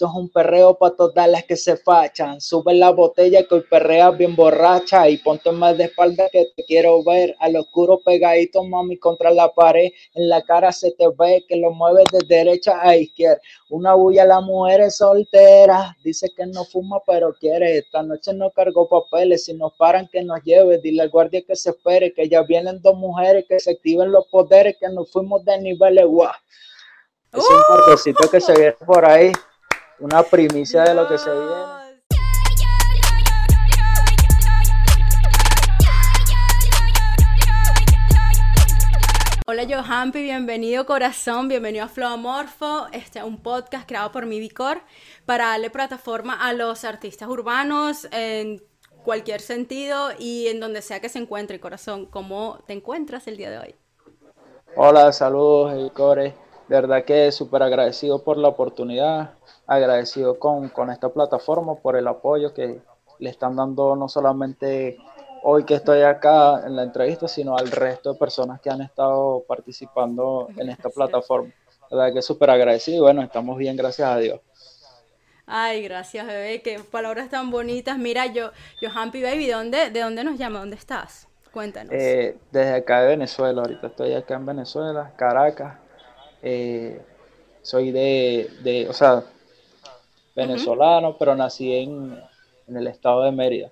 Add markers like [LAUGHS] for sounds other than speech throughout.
Esto es un perreo para todas las que se fachan. Sube la botella que hoy perreas bien borracha y ponte más de espalda que te quiero ver. Al oscuro pegadito, mami, contra la pared. En la cara se te ve que lo mueves de derecha a izquierda. Una bulla a las mujeres solteras. Dice que no fuma, pero quiere. Esta noche no cargó papeles. Si nos paran, que nos lleve. Dile al guardia que se espere, que ya vienen dos mujeres, que se activen los poderes, que nos fuimos de nivel guau. Es un cortecito que se viene por ahí, una primicia de lo que se viene. Hola Johampi, bienvenido corazón, bienvenido a Flow Amorfo, este un podcast creado por mi Vicor para darle plataforma a los artistas urbanos en cualquier sentido y en donde sea que se encuentre corazón. ¿Cómo te encuentras el día de hoy? Hola, saludos Vicores de verdad que súper agradecido por la oportunidad, agradecido con, con, esta plataforma, por el apoyo que le están dando no solamente hoy que estoy acá en la entrevista, sino al resto de personas que han estado participando en esta plataforma. De verdad que súper agradecido y bueno, estamos bien, gracias a Dios. Ay, gracias, bebé, qué palabras tan bonitas. Mira, yo, yo Happy Baby, ¿de dónde, ¿de dónde nos llama? ¿Dónde estás? Cuéntanos. Eh, desde acá de Venezuela, ahorita estoy acá en Venezuela, Caracas. Eh, soy de, de, o sea, venezolano, pero nací en, en, el estado de Mérida.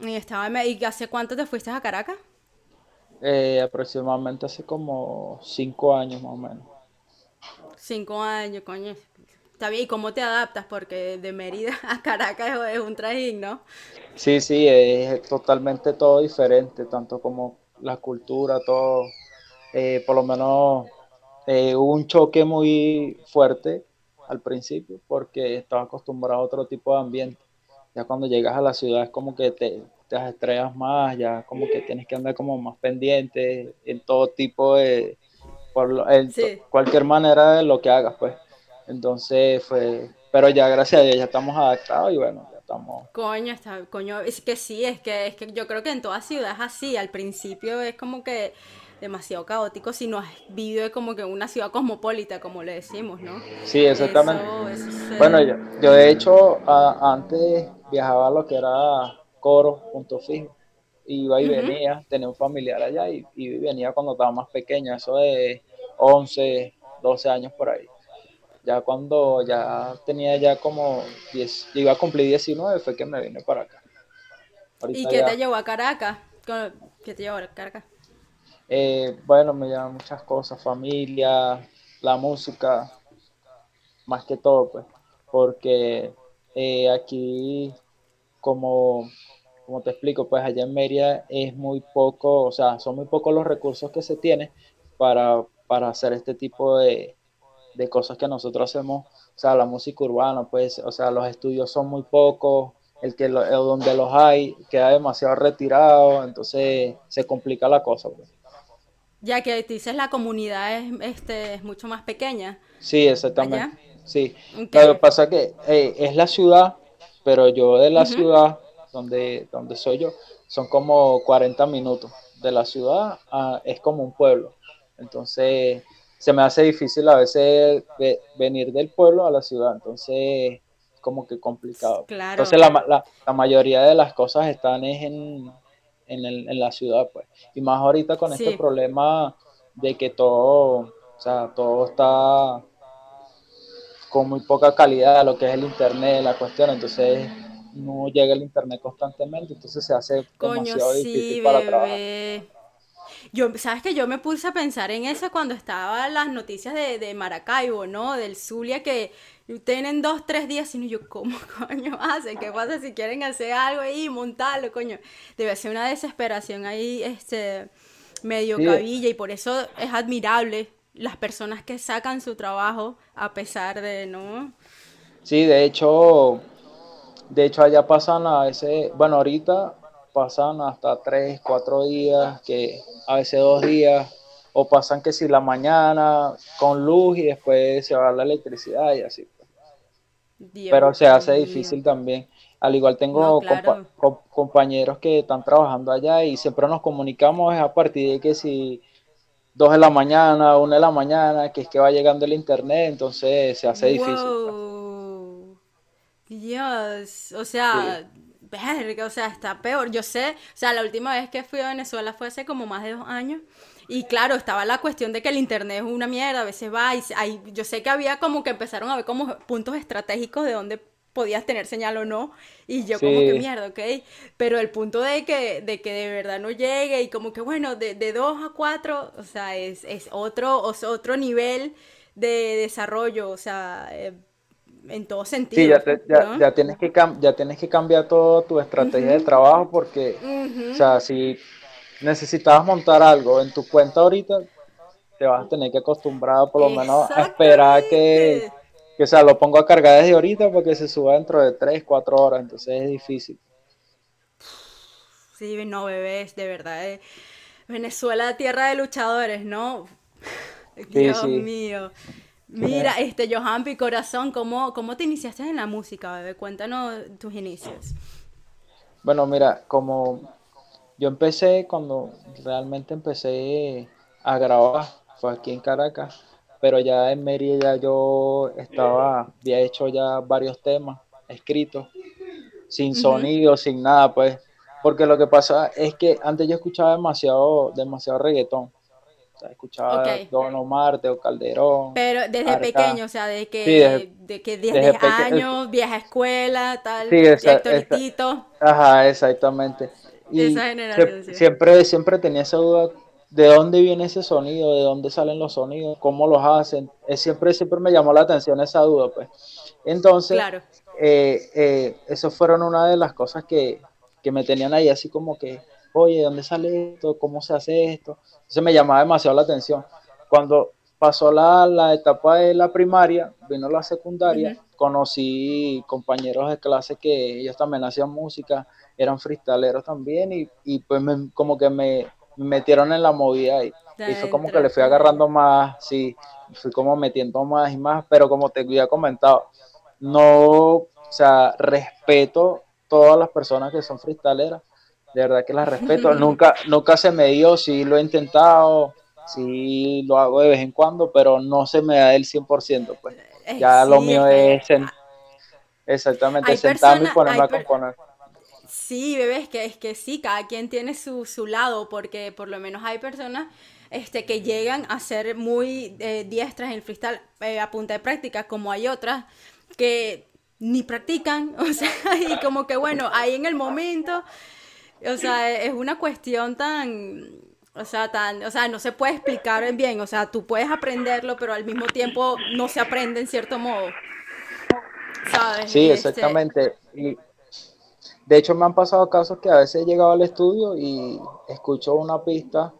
¿Y, estaba de ¿Y hace cuánto te fuiste a Caracas? Eh, aproximadamente hace como cinco años más o menos. Cinco años, coño. Está bien, ¿y cómo te adaptas? Porque de Mérida [LAUGHS] a Caracas es un trajín, ¿no? Sí, sí, es totalmente todo diferente, tanto como la cultura, todo. Eh, por lo menos eh, hubo un choque muy fuerte al principio porque estaba acostumbrado a otro tipo de ambiente. Ya cuando llegas a la ciudad es como que te, te estrellas más, ya como que tienes que andar como más pendiente en todo tipo de, por en cualquier manera de lo que hagas, pues. Entonces fue, pero ya gracias a Dios ya estamos adaptados y bueno, ya estamos. Coño, está, coño, es que sí, es que, es que yo creo que en toda ciudad es así, al principio es como que demasiado caótico si no has vivido como que una ciudad cosmopolita, como le decimos, ¿no? Sí, exactamente. Bueno, yo, yo, de hecho antes viajaba a lo que era Coro, punto fijo. Iba y venía, tenía un familiar allá y, y, venía cuando estaba más pequeño, eso de 11, 12 años por ahí. Ya cuando ya tenía ya como 10, iba a cumplir 19 fue que me vine para acá. ¿Y qué te llevó a Caracas? ¿Qué te llevó a Caracas? Eh, bueno, me llaman muchas cosas, familia, la música, más que todo, pues, porque eh, aquí, como, como te explico, pues allá en Mérida es muy poco, o sea, son muy pocos los recursos que se tienen para, para hacer este tipo de, de cosas que nosotros hacemos, o sea, la música urbana, pues, o sea, los estudios son muy pocos, el que lo, donde los hay queda demasiado retirado, entonces se complica la cosa. Pues. Ya que dices la comunidad es, este, es mucho más pequeña. Sí, exactamente. Sí. Lo que pasa es que eh, es la ciudad, pero yo de la ciudad donde, donde soy yo, son como 40 minutos. De la ciudad es como un pueblo. Entonces se me hace difícil a veces venir del pueblo a la ciudad. Entonces como que complicado. Claro. Entonces la, la, la mayoría de las cosas están en, en, el, en la ciudad, pues. Y más ahorita con este problema de que todo, o sea, todo está con muy poca calidad, lo que es el internet, la cuestión, entonces no llega el internet constantemente, entonces se hace demasiado difícil para trabajar. Yo, sabes que yo me puse a pensar en eso cuando estaban las noticias de, de Maracaibo, ¿no? Del Zulia que tienen dos, tres días, sino yo, ¿cómo [LAUGHS] coño hacen? ¿Qué pasa si quieren hacer algo ahí, montarlo, coño? Debe ser una desesperación ahí, este, medio cabilla, y por eso es admirable las personas que sacan su trabajo a pesar de, ¿no? Sí, de hecho, de hecho allá pasan a veces, bueno, ahorita pasan hasta tres, cuatro días, que a veces dos días, o pasan que si la mañana con luz y después se va la electricidad y así. Pues. Pero se hace difícil también. Al igual tengo compañeros que están trabajando allá y siempre nos comunicamos a partir de que si dos de la mañana, una de la mañana, que es que va llegando el internet, entonces se hace difícil. Dios, o sea, verga, o sea, está peor. Yo sé, o sea, la última vez que fui a Venezuela fue hace como más de dos años. Y claro, estaba la cuestión de que el internet es una mierda, a veces va y hay, yo sé que había como que empezaron a ver como puntos estratégicos de dónde podías tener señal o no. Y yo como que mierda, ¿ok? Pero el punto de que, de que de verdad no llegue y como que bueno, de, de dos a cuatro, o sea, es, es otro, otro nivel de desarrollo, o sea, eh, en todo sentido. Sí, ya, ya, tienes que ya tienes que cambiar toda tu estrategia de trabajo porque, o sea, si necesitabas montar algo en tu cuenta ahorita, te vas a tener que acostumbrar por lo menos a esperar que, que, o sea, lo pongo a cargar desde ahorita porque se suba dentro de 3, 4 horas, entonces es difícil. Sí, no, bebés, de verdad. Eh. Venezuela, tierra de luchadores, ¿no? Dios mío. Mira, este Johan Corazón, ¿cómo, ¿cómo te iniciaste en la música, bebé? Cuéntanos tus inicios. Bueno, mira, como yo empecé cuando realmente empecé a grabar, fue aquí en Caracas, pero ya en Mérida ya yo estaba, había hecho ya varios temas escritos, sin sonido, sin nada, pues, porque lo que pasa es que antes yo escuchaba demasiado, demasiado reggaetón. Escuchaba Don Omar, Teo Calderón. Pero desde pequeño, o sea, de que, de que 10 años, vieja escuela, tal, sí, esa, Ajá, exactamente. Y siempre, siempre tenía esa duda de dónde viene ese sonido, de dónde salen los sonidos, cómo los hacen. Es, siempre, siempre me llamó la atención esa duda, pues. Entonces, eh, eh, eso fueron una de las cosas que, que me tenían ahí así como que, oye, ¿dónde sale esto? ¿Cómo se hace esto? Entonces me llamaba demasiado la atención. Cuando pasó la, la etapa de la primaria, vino la secundaria, conocí compañeros de clase que ellos también hacían música, eran freestaleros también y, y pues como que me, metieron en la movida ahí. Y fue como que le fui agarrando más, sí, fui como metiendo más y más, pero como te había comentado, no, o sea, respeto todas las personas que son freestaleras, de verdad que la respeto. [LAUGHS] nunca, nunca se me dio, sí lo he intentado, sí lo hago de vez en cuando, pero no se me da el 100%. Pues. Ya lo mío es, exactamente sentarme y ponerme a componer. Sí, bebé, es que, es que sí, cada quien tiene su, su lado, porque por lo menos hay personas este, que llegan a ser muy eh, diestras en el freestyle eh, a punta de práctica, como hay otras que ni practican, [LAUGHS] o sea, y como que bueno, ahí en el momento o sea, es una cuestión tan, o sea, tan, o sea, no se puede explicar bien, o sea, tú puedes aprenderlo, pero al mismo tiempo no se aprende en cierto modo. ¿Sabes? Sí, este, exactamente. Y de hecho me han pasado casos que a veces he llegado al estudio y escucho una pista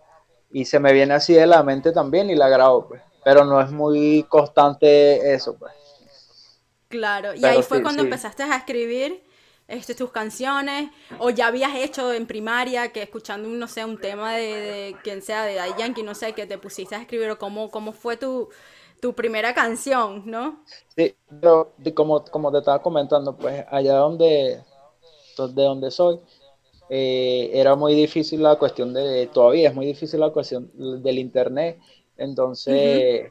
y se me viene así de la mente también y la grabo, pues. Pero no es muy constante eso, pues. Claro, y ahí fue cuando empezaste a escribir este, tus canciones, o ya habías hecho en primaria que escuchando, no sé, un tema de, quien sea, de Daddy Yankee, no sé, que te pusiste a escribir, o cómo, cómo fue tu, tu primera canción, ¿no? Sí, pero como, como te estaba comentando, pues allá donde, de donde soy, eh, era muy difícil la cuestión de, todavía es muy difícil la cuestión del internet, entonces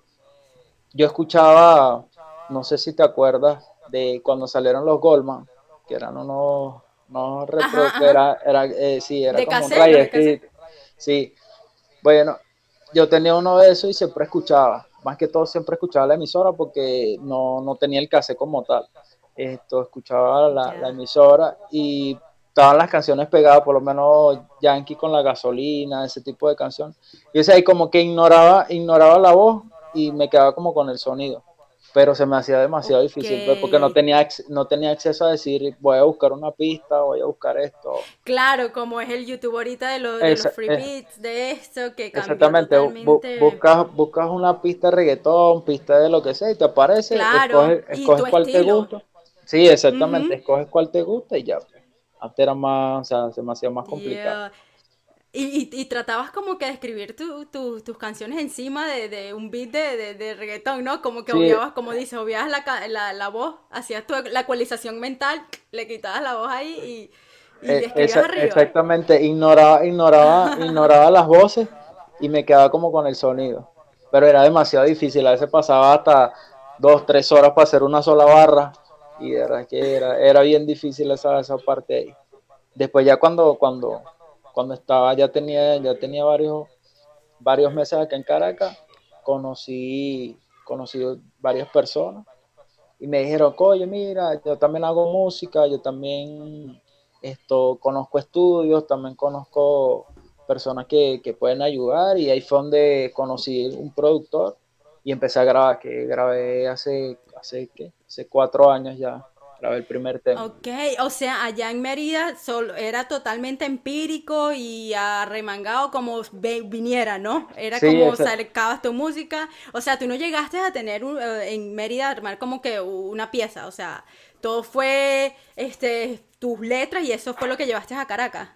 yo escuchaba, no sé si te acuerdas, de cuando salieron los Goldman, que eran unos, no era, era eh, sí, era como un ray Sí, bueno, yo tenía uno de esos y siempre escuchaba, más que todo siempre escuchaba la emisora porque no, no tenía el cassette como tal. Esto, escuchaba la, la emisora y estaban las canciones pegadas, por lo menos Yankee con la gasolina, ese tipo de canción. Y ese ahí como que ignoraba, ignoraba la voz y me quedaba como con el sonido pero se me hacía demasiado difícil pues, porque no tenía, no tenía acceso a decir voy a buscar una pista, voy a buscar esto. Claro, como es el YouTube ahorita de, los, free beats, de esto, que Exactamente, buscas, buscas una pista de reggaetón, pista de lo que sea y te aparece, claro, escoges, cuál te gusta. Sí, exactamente, escoges cuál te gusta y ya. Antes era más, o sea, se me hacía más complicado. Y, y, tratabas como que de escribir tus canciones encima de, de un beat de, de, reggaetón, ¿no? Como que obviabas, como dices, obviabas la, la, la voz, hacías tu, la ecualización mental, le quitabas la voz ahí y, y eh, arriba. Exactamente, ignoraba, ignoraba, ignoraba las voces y me quedaba como con el sonido. Pero era demasiado difícil, a veces pasaba hasta dos, tres horas para hacer una sola barra y de verdad que era, era bien difícil esa, esa parte ahí. Después ya cuando, cuando, cuando estaba, ya tenía, ya tenía varios, varios meses acá en Caracas, conocí, conocí varias personas y me dijeron, oye, mira, yo también hago música, yo también esto, conozco estudios, también conozco personas que, que, pueden ayudar y ahí fue donde conocí un productor y empecé a grabar, que grabé hace, hace, ¿qué? hace cuatro años ya, grabé el primer tema. Ok, o sea, allá en Mérida solo, era totalmente empírico y arremangado como viniera, ¿no? Era como sacabas tu música, o sea, tú no llegaste a tener eh, en Mérida armar como que una pieza, o sea, todo fue este tus letras y eso fue lo que llevaste a Caracas.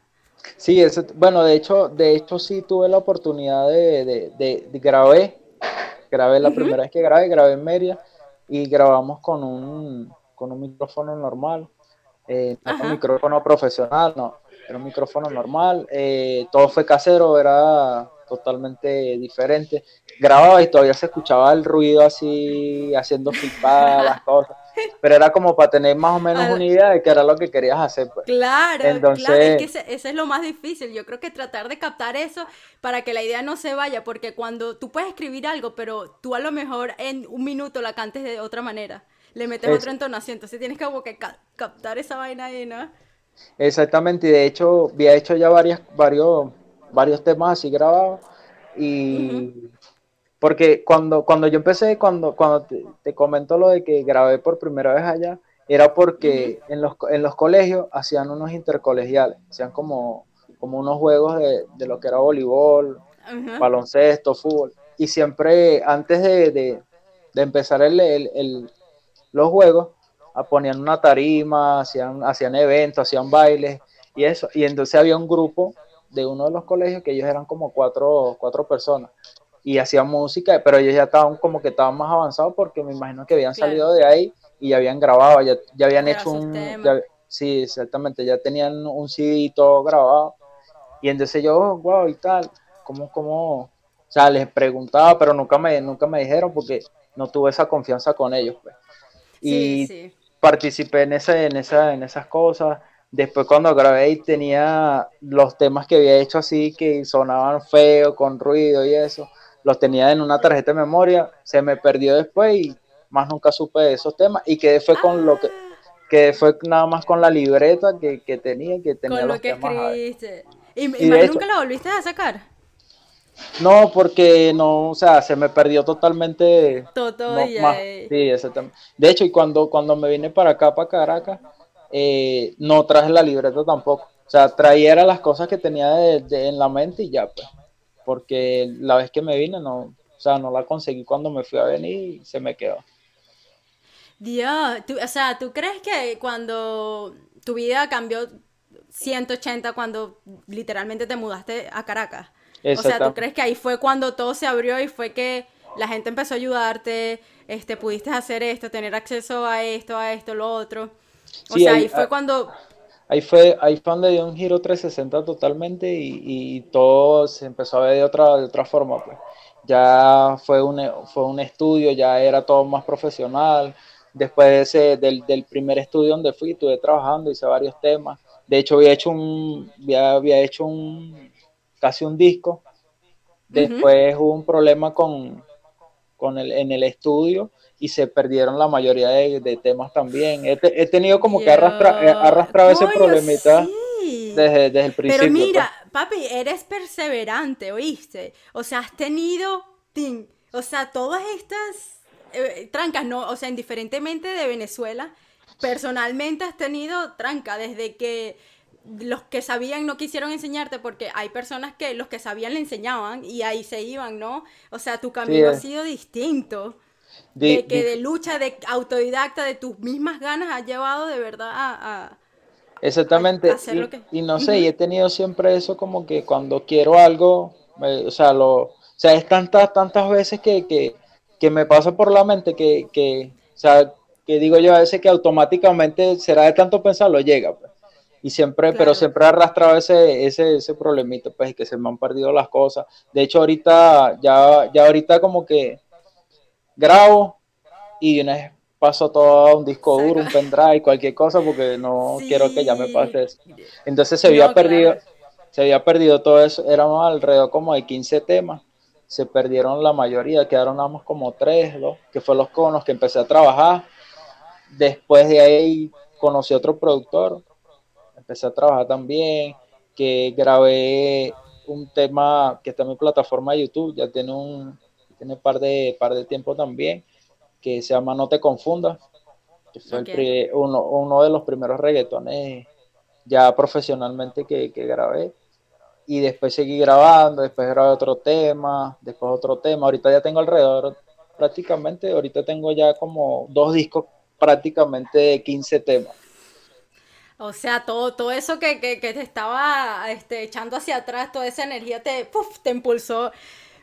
Sí, eso, bueno, de hecho, de hecho sí tuve la oportunidad de, de, de, grabé, grabé la primera vez que grabé, grabé en Mérida y grabamos con un, con un micrófono normal, eh, no un micrófono profesional, no, era un micrófono normal, eh, todo fue casero, era totalmente diferente. Grababa y todavía se escuchaba el ruido así, haciendo flipadas las cosas pero era como para tener más o menos una idea de qué era lo que querías hacer. Pues. Claro, Entonces... claro, es que ese, es lo más difícil. Yo creo que tratar de captar eso para que la idea no se vaya, porque cuando tú puedes escribir algo, pero tú a lo mejor en un minuto la cantes de otra manera, le metes otra entonación, entonces tienes que como que captar esa vaina ahí, ¿no? Exactamente, y de hecho había hecho ya varias, varios, varios temas así grabados y... Porque cuando, cuando yo empecé, cuando, cuando te, te, comento lo de que grabé por primera vez allá, era porque en, los, en los colegios hacían unos intercolegiales, hacían como, como unos juegos de, de lo que era voleibol, baloncesto, fútbol. Y siempre antes de, de, de empezar el, el, los juegos, ponían una tarima, hacían, hacían eventos, hacían bailes y eso. Y entonces había un grupo de uno de los colegios que ellos eran como cuatro, cuatro personas y hacían música, pero ellos ya estaban como que estaban más avanzados porque me imagino que habían salido de ahí y ya habían grabado, ya, ya habían hecho un... sí, exactamente, ya tenían un CD todo grabado. Y entonces yo, wow, y tal, como, como, o sea, les preguntaba, pero nunca me, nunca me dijeron porque no tuve esa confianza con ellos. Pues. Y participé en, ese, en, esa, en esas cosas. Después cuando grabé y tenía los temas que había hecho así que sonaban feo, con ruido y eso los tenía en una tarjeta de memoria, se me perdió después y más nunca supe de esos temas. Y quedé fue con lo que que fue nada más con la libreta que, que tenía que tenía con lo que escribiste. Y, nunca la volviste a sacar no porque no o sea se me perdió totalmente todo ya, eh. sí exactamente de hecho y cuando cuando me vine para acá para Caracas eh, no traje la libreta tampoco o sea traía las cosas que tenía en la mente y ya pues porque la vez que me vine no, o sea, no la conseguí cuando me fui a venir y se me quedó. Dios, o sea, ¿tú crees que cuando tu vida cambió 180 cuando literalmente te mudaste a Caracas? O sea, ¿tú crees que ahí fue cuando todo se abrió y fue que la gente empezó a ayudarte, este, pudiste hacer esto, tener acceso a esto, a esto, lo otro? O sea, ahí, fue cuando ahí fue, ahí fue donde dio un giro 360 totalmente y, todo se empezó a ver de otra, de otra forma. Pues. Ya fue un, fue un estudio, ya era todo más profesional. Después de ese, del, del primer estudio donde fui, estuve trabajando, hice varios temas. De hecho, había hecho un, había, había hecho un, casi un disco. Después hubo un problema con, con el, en el estudio y se perdieron la mayoría de, temas también. He, tenido como que arrastra, he arrastrado ese problemita desde, el principio. Pero mira, pues. papi, eres perseverante, ¿oíste? O sea, has tenido, o sea, todas estas eh, trancas, no, o sea, indiferentemente de Venezuela, personalmente has tenido tranca desde que los que sabían no quisieron enseñarte porque hay personas que los que sabían le enseñaban y ahí se iban, ¿no? O sea, tu camino ha sido distinto de, que de, lucha, de autodidacta, de tus mismas ganas, has llevado de verdad a... exactamente. y, no sé, y he tenido siempre eso como que cuando quiero algo, o sea, lo, o sea, es tantas, tantas veces que, que, que me pasa por la mente que, que, o sea, que digo yo a veces que automáticamente será de tanto pensarlo, llega, pues. Y siempre, pero siempre he arrastrado ese, ese, ese problemito, pues, y que se me han perdido las cosas. De hecho, ahorita, ya, ya ahorita como que grabo y de una vez paso todo a un disco duro, un pendrive, cualquier cosa, porque no quiero que ya me pase eso. Entonces se había perdido, se había perdido todo eso, éramos alrededor como de 15 temas, se perdieron la mayoría, quedaron más como tres, dos, que fue los con los que empecé a trabajar. Después de ahí conocí a otro productor, empecé a trabajar también, que grabé un tema que está en mi plataforma de YouTube, ya tiene un tiene par de par de tiempo también, que se llama No te confundas, que fue uno, uno, de los primeros reggaetones ya profesionalmente que, que, grabé. Y después seguí grabando, después grabé otro tema, después otro tema. Ahorita ya tengo alrededor, prácticamente, ahorita tengo ya como dos discos prácticamente de 15 temas. O sea, todo, todo eso que, que, que te estaba este, echando hacia atrás, toda esa energía te, te impulsó.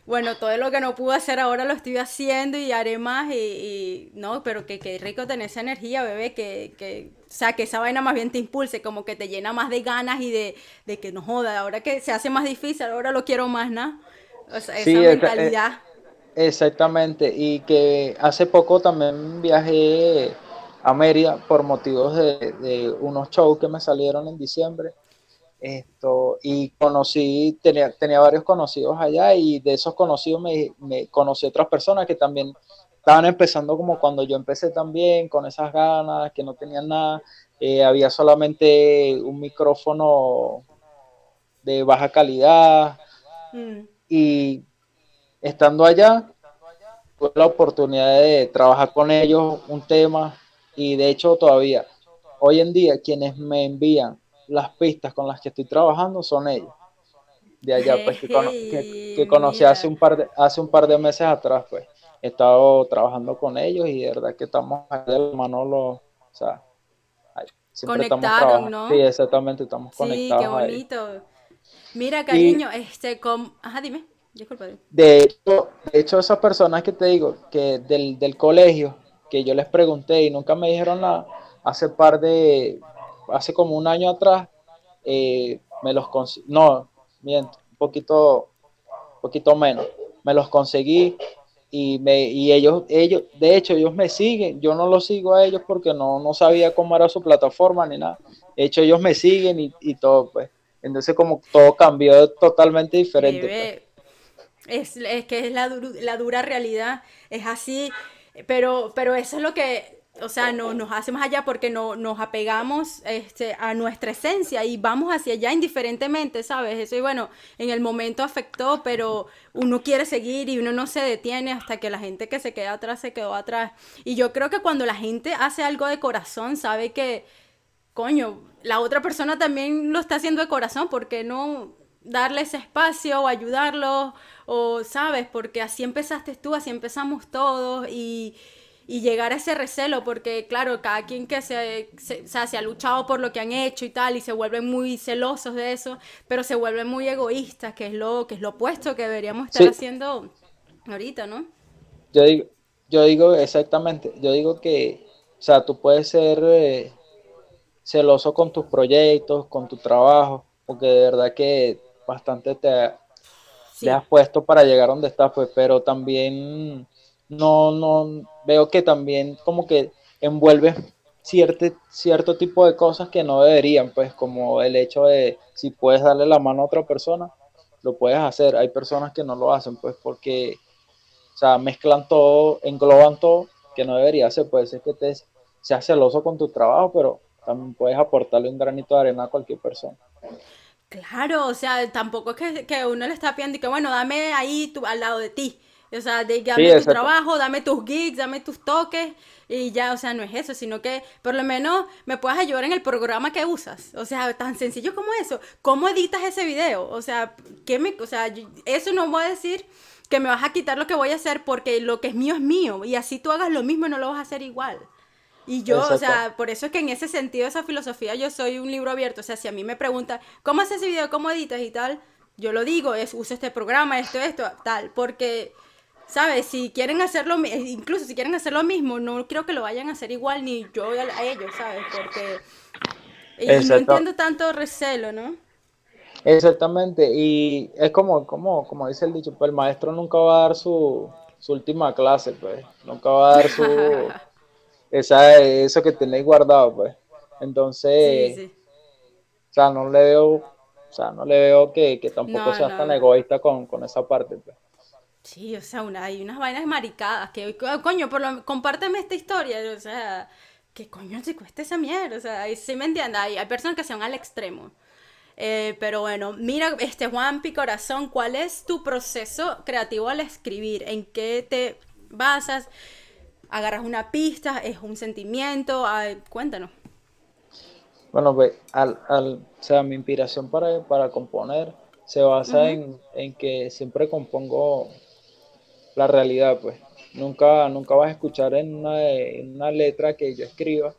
Bueno, todo lo que no pude hacer ahora lo estoy haciendo y haré más y, no, pero que, que, rico tener esa energía, bebé, que, que, o sea, que esa vaina más bien te impulse, como que te llena más de ganas y de, de que no joda, ahora que se hace más difícil, ahora lo quiero más, ¿no? O sea, esa mentalidad. exactamente, y que hace poco también viajé a Mérida por motivos de, unos shows que me salieron en diciembre. Esto, y conocí, tenía, tenía varios conocidos allá y de esos conocidos me, me conocí otras personas que también estaban empezando como cuando yo empecé también, con esas ganas, que no tenían nada. Eh, había solamente un micrófono de baja calidad. Mm. Y estando allá, tuve la oportunidad de trabajar con ellos un tema y de hecho todavía, hoy en día, quienes me envían las pistas con las que estoy trabajando son ellos. De allá, pues, que, conocí hace un, par de, hace un par de meses atrás, pues. He estado trabajando con ellos y de verdad que estamos de la mano, o sea, siempre Conectaron, ¿no? Sí, exactamente, estamos conectados. Sí, qué bonito. Mira, cariño, este, com... Ajá, dime. Disculpa. De hecho, de hecho, esas personas que te digo, que del, del colegio, que yo les pregunté y nunca me dijeron nada, hace par de, hace como un año atrás, eh, me los conseguí, no, miento, un poquito, poquito menos, me los conseguí y, me, y ellos, ellos, de hecho, ellos me siguen, yo no los sigo a ellos porque no, no sabía cómo era su plataforma ni nada, de hecho ellos me siguen y, y todo, pues, entonces como todo cambió totalmente diferente. Pues. Es, es, que es la, la dura realidad, es así, pero, pero eso es lo que, o sea, no, nos hace más allá porque no, nos apegamos este, a nuestra esencia y vamos hacia allá indiferentemente, ¿sabes? Eso y bueno, en el momento afectó, pero uno quiere seguir y uno no se detiene hasta que la gente que se queda atrás se quedó atrás. Y yo creo que cuando la gente hace algo de corazón, sabe que, coño, la otra persona también lo está haciendo de corazón, ¿por qué no darle ese espacio o ayudarlo o sabes, porque así empezaste tú, así empezamos todos y, llegar a ese recelo, porque claro, cada quien que se, se, se ha luchado por lo que han hecho y tal, y se vuelven muy celosos de eso, pero se vuelven muy egoístas, que es lo, que es lo opuesto que deberíamos estar haciendo ahorita, ¿no? Yo digo, yo digo exactamente, yo digo que, o sea, tú puedes ser eh, celoso con tus proyectos, con tu trabajo, porque de verdad que bastante te, has puesto para llegar donde estás, pues, pero también no, no, veo que también como que envuelve cierto, cierto tipo de cosas que no deberían, pues, como el hecho de si puedes darle la mano a otra persona, lo puedes hacer. Hay personas que no lo hacen, pues, porque, o sea, mezclan todo, engloban todo, que no debería ser, puede ser que te seas celoso con tu trabajo, pero también puedes aportarle un granito de arena a cualquier persona. Claro, o sea, tampoco es que, uno le está pidiendo y que, bueno, dame ahí tu, al lado de ti. O sea, de, dame tu trabajo, dame tus gigs, dame tus toques y ya, o sea, no es eso, sino que por lo menos me puedas ayudar en el programa que usas. O sea, tan sencillo como eso. ¿Cómo editas ese video? O sea, ¿qué me, o sea, eso no voy a decir que me vas a quitar lo que voy a hacer porque lo que es mío es mío y así tú hagas lo mismo y no lo vas a hacer igual. Y yo, o sea, por eso es que en ese sentido, esa filosofía, yo soy un libro abierto. O sea, si a mí me preguntan, ¿cómo haces ese video? ¿Cómo editas y tal? Yo lo digo, es, usa este programa, esto, esto, tal. Porque, ¿sabes? Si quieren hacerlo, incluso si quieren hacer lo mismo, no creo que lo vayan a hacer igual ni yo a, ellos, ¿sabes? Porque... Y no entiendo tanto recelo, ¿no? Exactamente, y es como, como, como dice el dicho, pues el maestro nunca va a dar su, su última clase, pues, nunca va a dar su, [LAUGHS] esa, eso que tenéis guardado, pues. Entonces, o sea, no le veo, o sea, no le veo que, tampoco seas tan egoísta con, esa parte, pues. Sí, o sea, una, hay unas vainas maricadas que, coño, por lo, compárteme esta historia, o sea, ¿qué coño te cuesta esa mierda? O sea, sí me entiendes, hay, hay personas que se van al extremo. Eh, pero bueno, mira, este Juan Corazón, ¿cuál es tu proceso creativo al escribir? ¿En qué te basas? ¿Agarras una pista? ¿Es un sentimiento? cuéntanos. Bueno, pues, al, al, o sea, mi inspiración para, para componer se basa en, en, que siempre compongo la realidad, pues. Nunca, nunca vas a escuchar en una, en una letra que yo escriba, o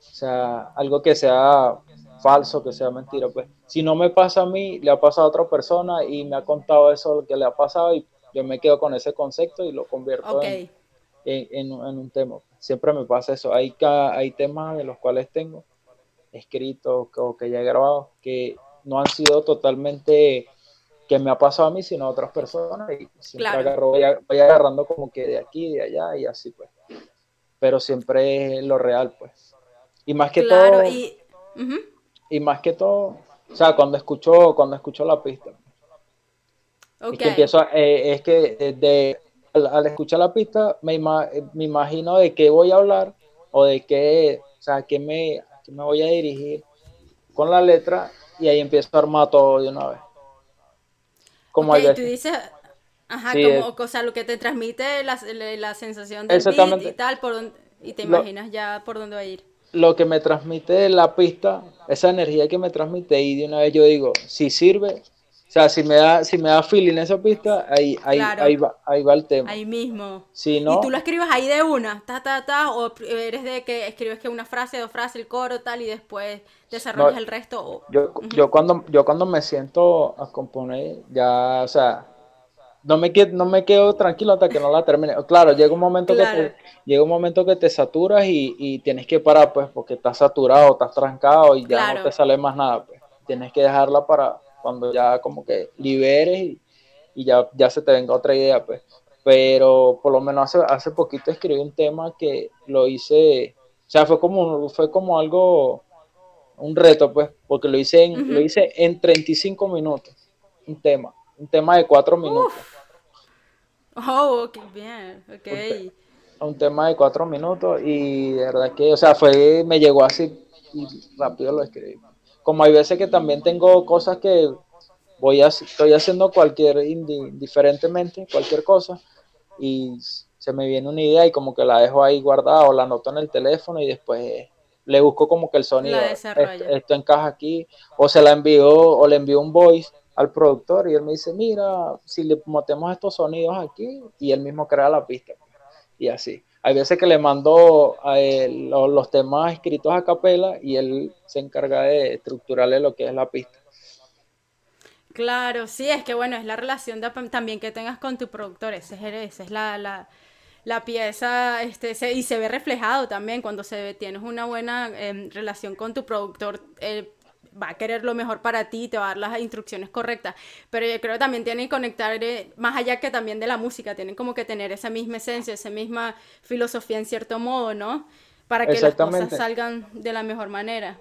sea, algo que sea falso, que sea mentira, pues. Si no me pasa a mí, le ha pasado a otra persona y me ha contado eso lo que le ha pasado y yo me quedo con ese concepto y lo convierto en, en, un tema. Siempre me pasa eso. Hay, hay temas de los cuales tengo escritos o que ya he grabado que no han sido totalmente que me ha pasado a mí, sino a otras personas y siempre agarro, voy, agarrando como que de aquí, de allá y así pues. Pero siempre es lo real pues. Y más que todo... Y... y más que todo, o sea, cuando escucho, cuando escucho la pista. Es que empiezo, eh, es que de, al, escuchar la pista me, me, imagino de qué voy a hablar o de qué, o sea, qué me, me voy a dirigir con la letra y ahí empiezo a armar todo de una vez. Como okay, tú dices, ajá, como, o sea, lo que te transmite la, la, sensación del beat y tal, por y te imaginas ya por dónde va a ir. lo que me transmite la pista, esa energía que me transmite, y de una vez yo digo, si sirve, sea, si me da, si me da feeling esa pista, ahí, ahí, ahí, va, ahí va el tema. Ahí mismo. Si no, y tú lo escribes ahí de una, ta, ta, ta, o eres de que escribes que una frase, dos frases, el coro, tal, y después desarrollas el resto. Yo, yo, cuando, yo cuando me siento a componer, ya, o sea, no me, quedo, no me quedo tranquilo hasta que no la termine. Claro, llega un momento que te, llega un momento que te saturas y, tienes que parar, pues, porque estás saturado, estás trancado y ya no te sale más nada, pues. Tienes que dejarla para cuando ya como que liberes y, ya, ya se te venga otra idea, pues. Pero por lo menos hace, hace poquito escribí un tema que lo hice, o sea, fue como, fue como algo, un reto, pues, porque lo hice en, lo hice en 35 minutos, un tema un tema de cuatro minutos. Oh, ok, bien, ok. Un, tema de cuatro minutos y de verdad que, o sea, fue, me llegó así y rápido lo escribí. Como hay veces que también tengo cosas que voy a, estoy haciendo cualquier, indiferentemente, cualquier cosa, y se me viene una idea y como que la dejo ahí guardada o la anoto en el teléfono y después le busco como que el sonido, esto, esto, encaja aquí, o se la envío o le envío un voice al productor y él me dice, mira, si le metemos estos sonidos aquí y él mismo crea la pista. Y así. Hay veces que le mando a los, temas escritos a capela y él se encarga de estructurarle lo que es la pista. Claro, sí, es que bueno, es la relación también que tengas con tu productor, esa es, es la, la, pieza, este, y se ve reflejado también cuando se ve, tienes una buena em, relación con tu productor, eh, va a querer lo mejor para ti, te va a dar las instrucciones correctas, pero yo creo que también tienen que conectar, eh, más allá que también de la música, tienen como que tener esa misma esencia, esa misma filosofía en cierto modo, ¿no? Para que las cosas salgan de la mejor manera.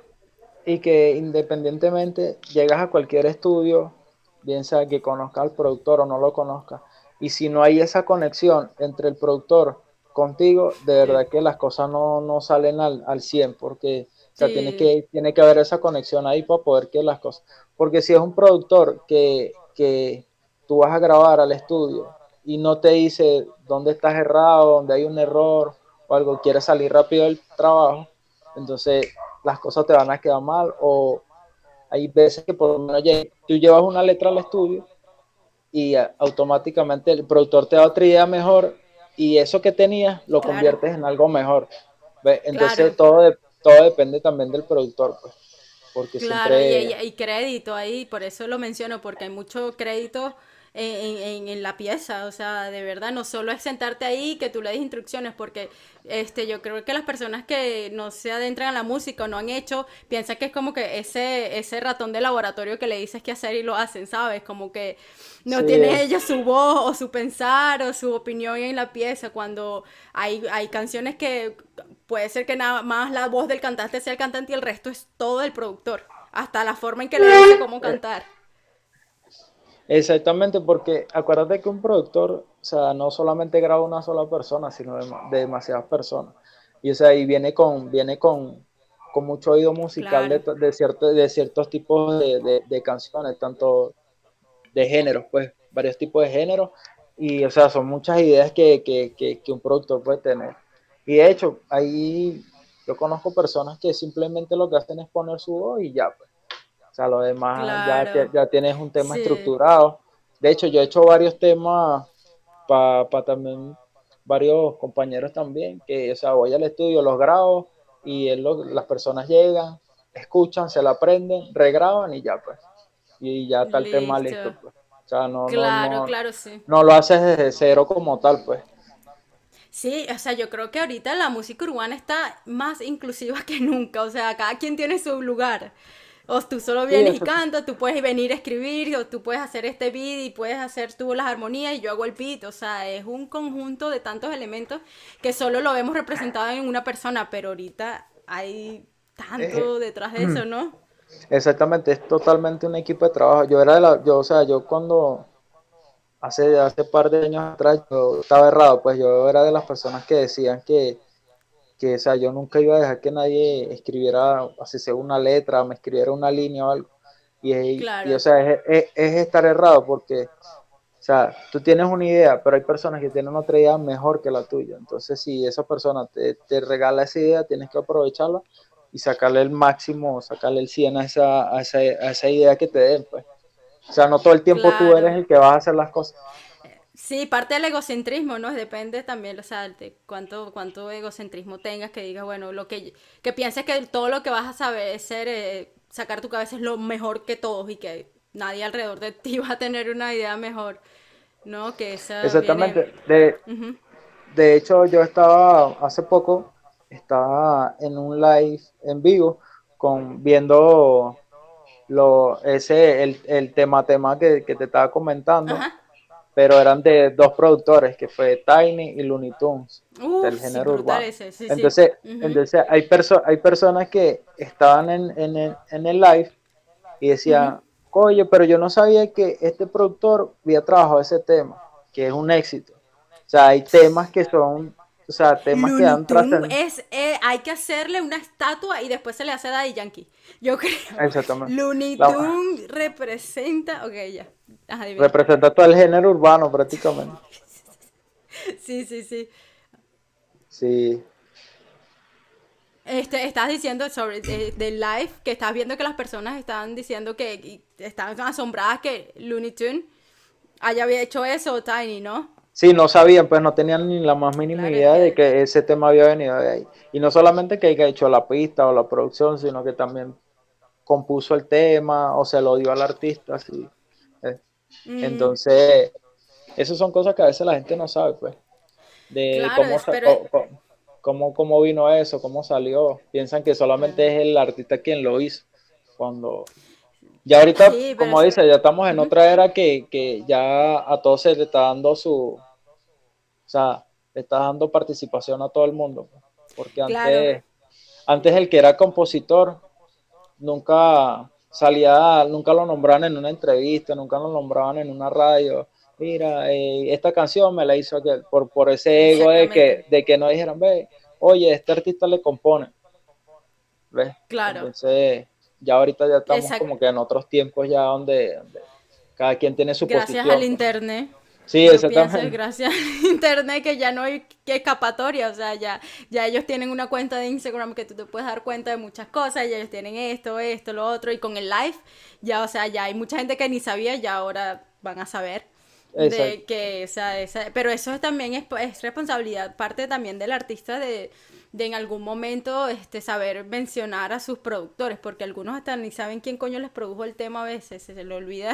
Y que independientemente llegas a cualquier estudio, bien sea que conozca al productor o no lo conozca, y si no hay esa conexión entre el productor contigo, de verdad que las cosas no, no salen al, al 100, porque o sea, tiene, que, tiene que haber esa conexión ahí para poder que las cosas. Porque si es un productor que, que tú vas a grabar al estudio y no te dice dónde estás errado, dónde hay un error o algo, quiere salir rápido del trabajo, entonces las cosas te van a quedar mal o hay veces que por lo menos tú llevas una letra al estudio y automáticamente el productor te da otra idea mejor y eso que tenías lo conviertes en algo mejor. Entonces todo, todo depende también del productor, pues. Porque claro, siempre... y hay crédito ahí, por eso lo menciono, porque hay mucho crédito en, en, la pieza, o sea, de verdad, no solo es sentarte ahí que tú le des instrucciones, porque este, yo creo que las personas que no se adentran a la música o no han hecho, piensan que es como que ese, ese ratón de laboratorio que le dices qué hacer y lo hacen, ¿sabes? Como que no tiene ella su voz o su pensar o su opinión en la pieza, cuando hay, hay canciones que puede ser que nada más la voz del cantante sea el cantante y el resto es todo el productor, hasta la forma en que le dice cómo cantar. Exactamente, porque acuérdate que un productor, o sea, no solamente graba una sola persona, sino de, demasiadas personas. Y o sea, y viene con, viene con, con mucho oído musical de, de, de ciertos tipos de, de, canciones, tanto de géneros, pues, varios tipos de géneros. Y o sea, son muchas ideas que, que, que, que un productor puede tener. Y de hecho, ahí yo conozco personas que simplemente lo que hacen es poner su voz y ya, pues o sea, lo demás ya, ya, tienes un tema estructurado. De hecho, yo he hecho varios temas para también varios compañeros también, que, o sea, voy al estudio, los grabo y las personas llegan, escuchan, se la aprenden, regraban y ya, pues. Y ya está el tema listo, pues. O sea, no, claro, claro, sí. no lo haces desde cero como tal, pues. Sí, o sea, yo creo que ahorita la música urbana está más inclusiva que nunca, o sea, cada quien tiene su lugar. O tú solo vienes y cantas, tú puedes venir a escribir, o tú puedes hacer este beat y puedes hacer tú las armonías y yo hago el beat. O sea, es un conjunto de tantos elementos que solo lo vemos representado en una persona, pero ahorita hay tanto eh, detrás de eso, ¿no? Exactamente, es totalmente un equipo de trabajo. Yo era de la, yo, o sea, yo cuando hace, hace par de años atrás yo estaba errado, pues yo era de las personas que decían que que, o sea, yo nunca iba a dejar que nadie escribiera, así sea una letra, me escribiera una línea o algo. Y, y o sea, es, es, estar errado porque, o sea, tú tienes una idea, pero hay personas que tienen otra idea mejor que la tuya. Entonces, si esa persona te, te regala esa idea, tienes que aprovecharla y sacarle el máximo, sacarle el 100 a esa, a esa, a esa idea que te den, pues. O sea, no todo el tiempo tú eres el que vas a hacer las cosas. Sí, parte del egocentrismo, ¿no? Depende también, o sea, de cuánto, cuánto egocentrismo tengas, que digas, bueno, lo que, que pienses que todo lo que vas a saber es ser, eh, sacar tu cabeza es lo mejor que todos y que nadie alrededor de ti [LAUGHS] va a tener una idea mejor, ¿no? Que esa Exactamente. De, de hecho, yo estaba hace poco, estaba en un live en vivo con viendo lo ese el, el tema tema que, que te estaba comentando pero eran de dos productores, que fue Tiny y Looney Tunes, del género urbano. entonces, entonces hay, perso hay personas que estaban en, en, el, en el live y decían, oye, pero yo no sabía que este productor había trabajado ese tema, que es un éxito. O sea, hay temas que son o sea, temas que dan es eh, Hay que hacerle una estatua y después se le hace Daddy Yankee. Yo [LAUGHS] creo. Exactamente. Looney Tunes representa. Ok, ya. representa todo el género urbano prácticamente. [LAUGHS] sí, sí, sí. Sí. Este, estás diciendo sobre del live que estás viendo que las personas estaban diciendo que estaban asombradas que Looney Tunes haya hecho eso, Tiny, ¿no? Sí, no sabían, pues no tenían ni la más mínima idea de que ese tema había venido de ahí. Y no solamente que haya hecho la pista o la producción, sino que también compuso el tema o se lo dio al artista. Así. Eh. Mm. Entonces, esas son cosas que a veces la gente no sabe, pues. De cómo, cómo, vino eso, cómo salió. Piensan que solamente es el artista quien lo hizo. Cuando ya ahorita, como dice, ya estamos en otra era que, que, ya a todos se le está dando su, o sea, está dando participación a todo el mundo. Porque antes, antes el que era compositor nunca salía, nunca lo nombraban en una entrevista, nunca lo nombraban en una radio. Mira, eh, esta canción me la hizo aquel, por, por ese ego de que, de que no dijeran, ve, oye, este artista le compone. ¿Ves? Claro. Entonces, ya ahorita ya estamos como que en otros tiempos ya donde, cada quien tiene su Gracias posición. al internet. Sí, exactamente. gracias al [LAUGHS] internet que ya no hay escapatoria, o sea, ya, ya ellos tienen una cuenta de Instagram que tú te puedes dar cuenta de muchas cosas, y ellos tienen esto, esto, lo otro, y con el live, ya, o sea, ya hay mucha gente que ni sabía, ya ahora van a saber. De que, o sea, pero eso también es, es responsabilidad, parte también del artista de, de en algún momento este, saber mencionar a sus productores, porque algunos hasta ni saben quién coño les produjo el tema a veces, se le olvida.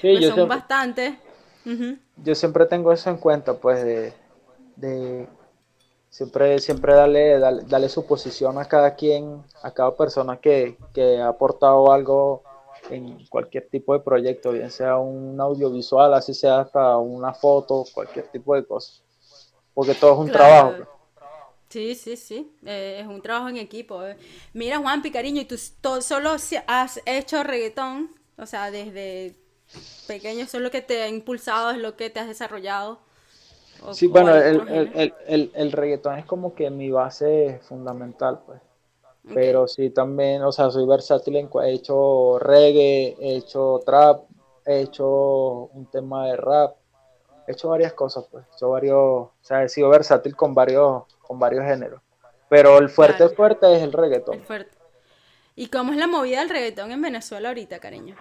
Sí, [LAUGHS] pues son bastantes. Yo siempre tengo eso en cuenta, pues, de, siempre, siempre darle, darle, su posición a cada quien, a cada persona que, ha aportado algo en cualquier tipo de proyecto, bien sea un audiovisual, así sea hasta una foto, cualquier tipo de cosa. Porque todo es un trabajo. Pues. Sí, sí, sí, eh, es un trabajo en equipo. eh. Mira, Juan Picariño, ¿y tú solo has hecho reggaetón? O sea, desde pequeño, ¿eso es lo que te ha impulsado, es lo que te has desarrollado? ¿O, Sí, o bueno, el, el, el, el, el reggaetón es como que mi base fundamental, pues. Pero sí también, o sea, soy versátil en, he hecho reggae, he hecho trap, he hecho un tema de rap, he hecho varias cosas, pues. He hecho varios, o sea, he sido versátil con varios, con varios géneros. Pero el fuerte, claro, fuerte es el el reggaetón. fuerte. ¿Y cómo es la movida del reggaetón en Venezuela ahorita, cariño?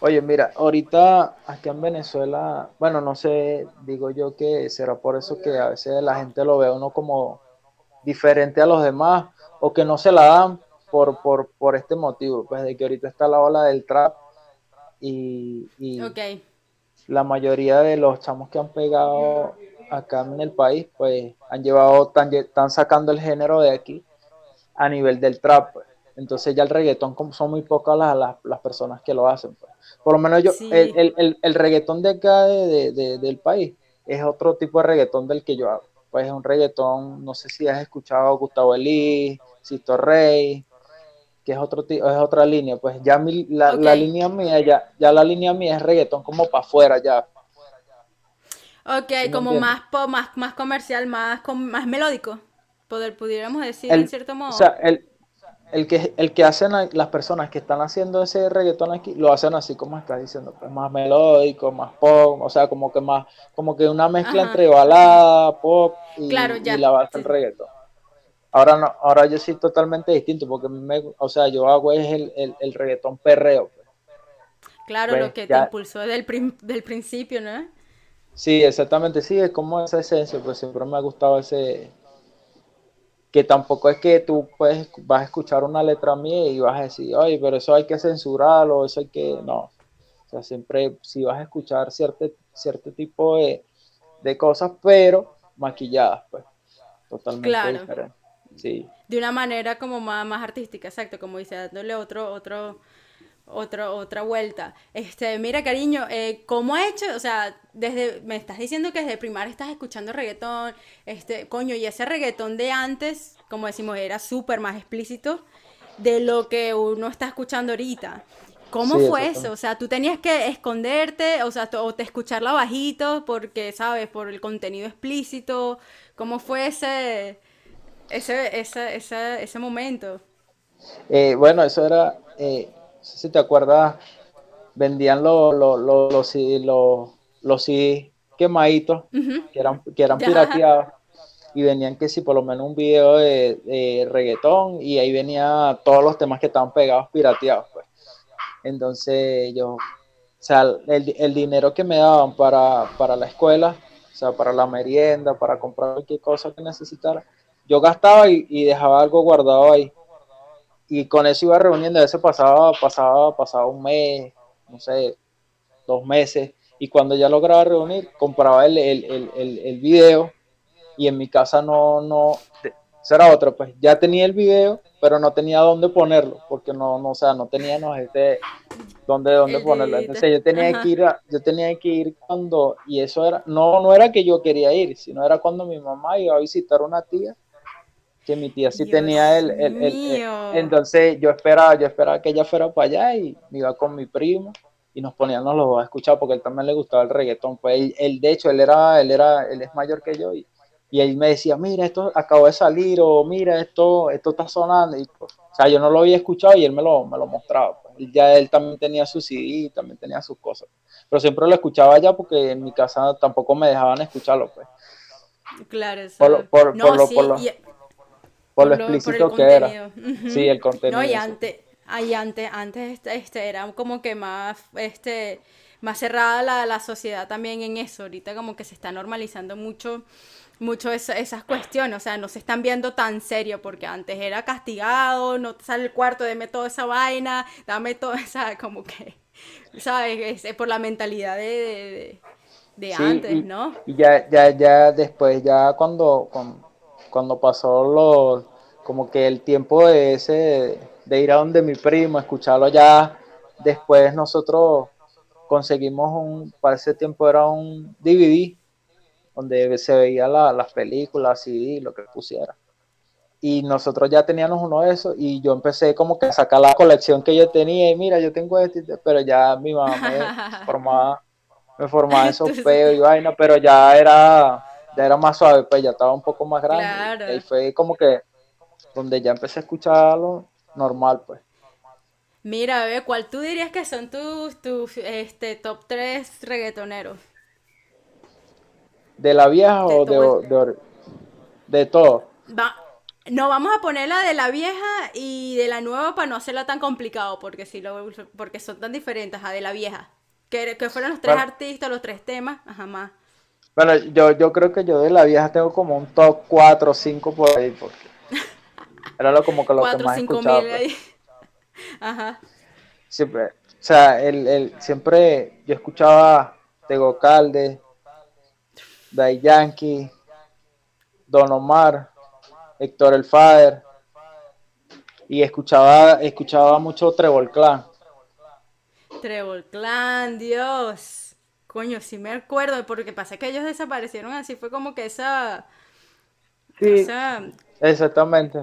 Oye, mira, ahorita aquí en Venezuela, bueno, no sé, digo yo que será por eso que a veces la gente lo ve a uno como diferente a los demás o que no se la dan por, por, por este motivo, pues de que ahorita está la ola del trap y, la mayoría de los chamos que han pegado acá en el país, pues han llevado, están, están sacando el género de aquí a nivel del trap, pues. Entonces ya el reggaetón como son muy pocas las, las, las personas que lo hacen, pues. Por lo menos yo, el, sí, el, el, el reggaetón de acá de, de- de- del país es otro tipo de reggaetón del que yo hago. Pues es un reggaetón, no sé si has escuchado Gustavo Elis, Sisto Rey, que es otro ti- es otra línea. Pues ya mi, la, la línea mía, ya, ya la línea mía es reggaetón como para afuera ya. Ok, ¿Sí me como más pop, más, más comercial, más, más melódico, poder, pudiéramos decir en cierto o modo. sea, el, el que, el que hacen las personas que están haciendo ese reggaetón aquí, lo hacen así como estás diciendo, pues más melódico, más pop, o sea, como que más, como que una mezcla Ajá, entre balada, pop claro, y, la base del sí. reggaetón. Ahora no, ahora yo soy totalmente distinto, porque me, o sea, yo hago es el, el, el reggaetón perreo, pues. Claro, lo ¿Ves? que te Ya, impulsó desde el prin- del principio, ¿no? sí, exactamente, sí, es como esa esencia, pues siempre me ha gustado ese, que tampoco es que tú puedes, vas a escuchar una letra mía y vas a decir, oye, pero eso hay que censurarlo, eso hay que, no, o sea, siempre, si vas a escuchar cierto, cierto tipo de, de cosas, pero maquilladas, pues, totalmente Claro, diferente, sí. de una manera como más, más artística, exacto, como dice, dándole otro, otro, otro, otra vuelta. Este, mira, cariño, eh, ¿cómo ha hecho? O sea, desde, me estás diciendo que desde primaria estás escuchando reggaetón, este, coño, y ese reggaetón de antes, como decimos, era súper más explícito de lo que uno está escuchando ahorita. ¿Cómo Sí, fue eso? O sea, tú tenías que esconderte, o sea, o te escucharla bajito porque, ¿sabes? Por el contenido explícito. ¿Cómo fue ese, ese, ese, ese, ese momento? Eh, bueno, eso era, eh, no sé si te acuerdas, vendían los, los, los, los, los, los CD quemaditos, que eran, que eran pirateados, y venían que si por lo menos un video de, de reggaetón, y ahí venía todos los temas que estaban pegados pirateados, pues. Entonces yo, o sea, el, el dinero que me daban para, para la escuela, o sea, para la merienda, para comprar cualquier cosa que necesitara, yo gastaba y, y dejaba algo guardado ahí. Y con eso iba reuniendo, a veces pasaba, pasaba, pasaba un mes, no sé, dos meses, y cuando ya lograba reunir, compraba el, el, el, el, el video, y en mi casa no, no, esa era otra, pues ya tenía el video, pero no tenía dónde ponerlo, porque no, no, o sea, no teníamos este, dónde, dónde ponerlo. Entonces yo tenía que ir, a- yo tenía que ir cuando, y eso era, no, no era que yo quería ir, sino era cuando mi mamá iba a visitar una tía, que mi tía sí tenía el, el, el- entonces yo esperaba, yo esperaba que ella fuera para allá y me iba con mi primo y nos poníamos los a escuchar porque él también le gustaba el reggaetón. Pues él, él, de hecho, él era, él era, él es mayor que yo y, y él me decía, mira, esto acabó de salir o mira, esto, esto está sonando. Y, pues, o sea, yo no lo había escuchado y él me lo, me lo mostraba. Pues. Y ya él también tenía su CD, también tenía sus cosas. Pero siempre lo escuchaba allá porque en mi casa tampoco me dejaban escucharlo, pues. Claro, eso. Por lo, por, No, por lo, sí, por lo, y- por lo lo- explícito que era. contenido. Ujú. Sí, el No, contenido. y sí. antes, ahí antes, antes este, este, era como que más, este, más cerrada la, la sociedad también en eso. Ahorita como que se está normalizando mucho, mucho esa- esas cuestiones. O sea, no se están viendo tan serio porque antes era castigado, no te sale el cuarto, dame toda esa vaina, dame toda [LAUGHS] esa, como que, ¿sabes? Es por la mentalidad de, de, de- de Sí, antes, y, ¿no? y ya, ya, ya después, ya cuando, cuando, cuando pasó lo, como que el tiempo de ese, de ir a donde mi primo, escucharlo ya, después nosotros conseguimos un, para ese tiempo era un DVD, donde se veía las películas, CD, lo que pusiera. Y nosotros ya teníamos uno de esos y yo empecé como que a sacar la colección que yo tenía y mira, yo tengo este, pero ya mi mamá me [LAUGHS] formaba, me formaba en sopeo y vaina, pero ya era, ya era más suave, pues ya estaba un poco más grande. Y fue como que donde ya empecé a escucharlo normal, pues. Mira, bebé, ¿cuál tú dirías que son tus, tus este, top 3 reggaetoneros? ¿De la vieja o de, de, todo? no, vamos a poner la de la vieja y de la nueva para no hacerla tan complicado, porque si lo, porque son tan diferentes a de la vieja. Que, que fueron los tres artistas, los tres temas, ajá más. Bueno, yo, yo creo que yo de la vieja tengo como un top 4 o 5 por ahí, porque era lo, como que lo que más escuchaba. Mil pues. ahí. [LAUGHS] Ajá. Siempre, o sea, el, el, siempre yo escuchaba Tego Calde, Day Yankee, Don Omar, Héctor El Fader, y escuchaba, escuchaba mucho Trevor Clan. Trevor Clan, Dios. Coño, sí me acuerdo, porque pasa que ellos desaparecieron así, fue como que esa... Sí, exactamente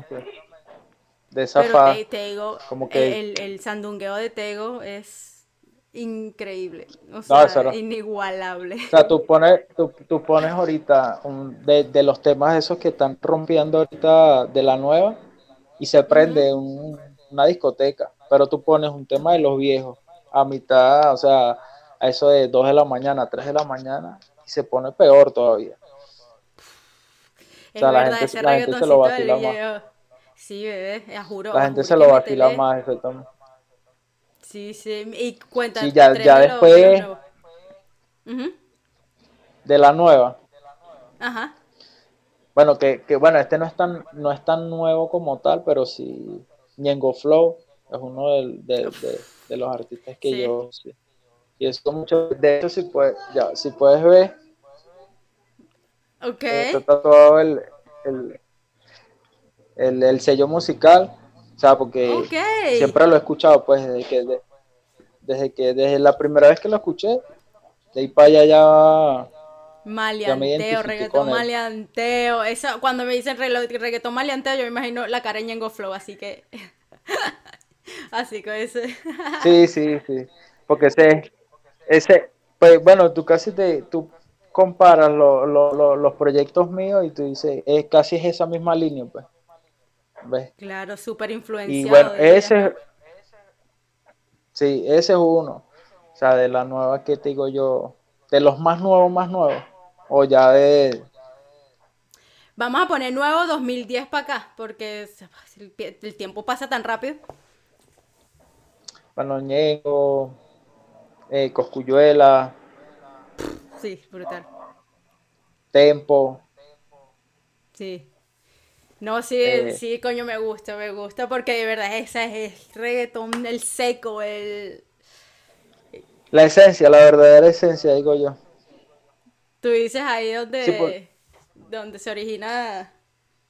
de esa Pero Tego, como que... el, el sandungueo de Tego es increíble, o sea, inigualable. O sea, tú pones, tú, tú pones ahorita un, de, los temas esos que están rompiendo ahorita de la nueva y se prende una discoteca, pero tú pones un tema de los viejos a mitad, o sea, a eso de 2 de la mañana, 3 de la mañana y se pone peor todavía. o sea, la gente, la gente se lo vacila más. Sí, bebé, ya juro. La gente se lo vacila más, exactamente. Sí, sí, y cuéntame. Sí, ya, ya después de la nueva. Ajá. Bueno, que, que, bueno, este no es tan no es tan nuevo como tal, pero sí Ñengo Flow es uno de, de, de, los artistas que yo sí. y eso mucho de hecho si puedes ya si puedes ver Ok. Eh, está todo el, el, el, sello musical, o sea, porque siempre lo he escuchado, pues, desde que, desde que, desde la primera vez que lo escuché, de ahí para allá ya... Maleanteo, reggaetón maleanteo. Eso, cuando me dicen reggaetón maleanteo, yo me imagino la careña en Flow, así que. [LAUGHS] así que ese. sí, sí, sí. Porque ese. ese pues bueno, tú casi te. Tú comparas los proyectos míos y tú dices, es casi es esa misma línea, pues. Claro, súper influenciado. Y bueno, ese, sí, ese es uno. O sea, de la nueva que te digo yo, de los más nuevos, más nuevos. O ya de... Vamos a poner nuevo 2010 para acá, porque el, tiempo pasa tan rápido. Bueno, Ñengo, eh, Coscuyuela. Sí, brutal. Tempo. Sí. No, sí, eh, sí, coño, me gusta, me gusta, porque de verdad esa es el reggaetón, el seco, el... La esencia, la verdadera esencia, digo yo. Tú dices ahí donde, donde se origina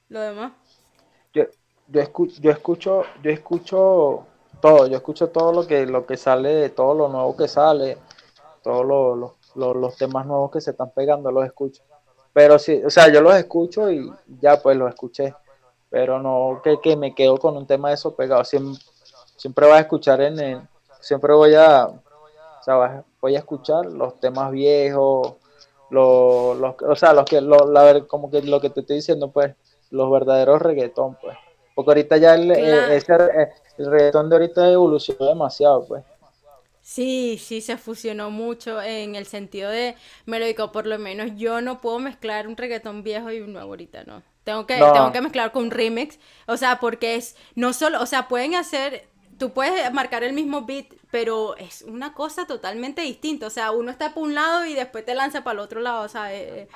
lo demás. Yo, yo, escucho, yo escucho, yo escucho todo, yo escucho todo lo que, lo que sale, todo lo nuevo que sale, todos los temas nuevos que se están pegando, los escucho. Pero sí, o sea, yo los escucho y ya pues los escuché. Pero no que, que me quedo con un tema de eso pegado. Siempre, siempre voy a escuchar en el, siempre voy a, o sea, voy a escuchar los temas viejos, los, los o sea, los que, la, como que lo que te estoy diciendo, pues, los verdaderos reggaetón, pues. Porque ahorita ya el, eh, el reggaetón de ahorita evolucionó demasiado, pues. Sí, sí, se fusionó mucho en el sentido de melódico, por lo menos yo no puedo mezclar un reggaetón viejo y un nuevo ahorita, no. Tengo que, tengo que mezclar con un remix, o sea, porque es, no solo, o sea, pueden hacer, tú puedes marcar el mismo beat, pero es una cosa totalmente distinta, o sea, uno está por un lado y después te lanza para el otro lado, o sea, es,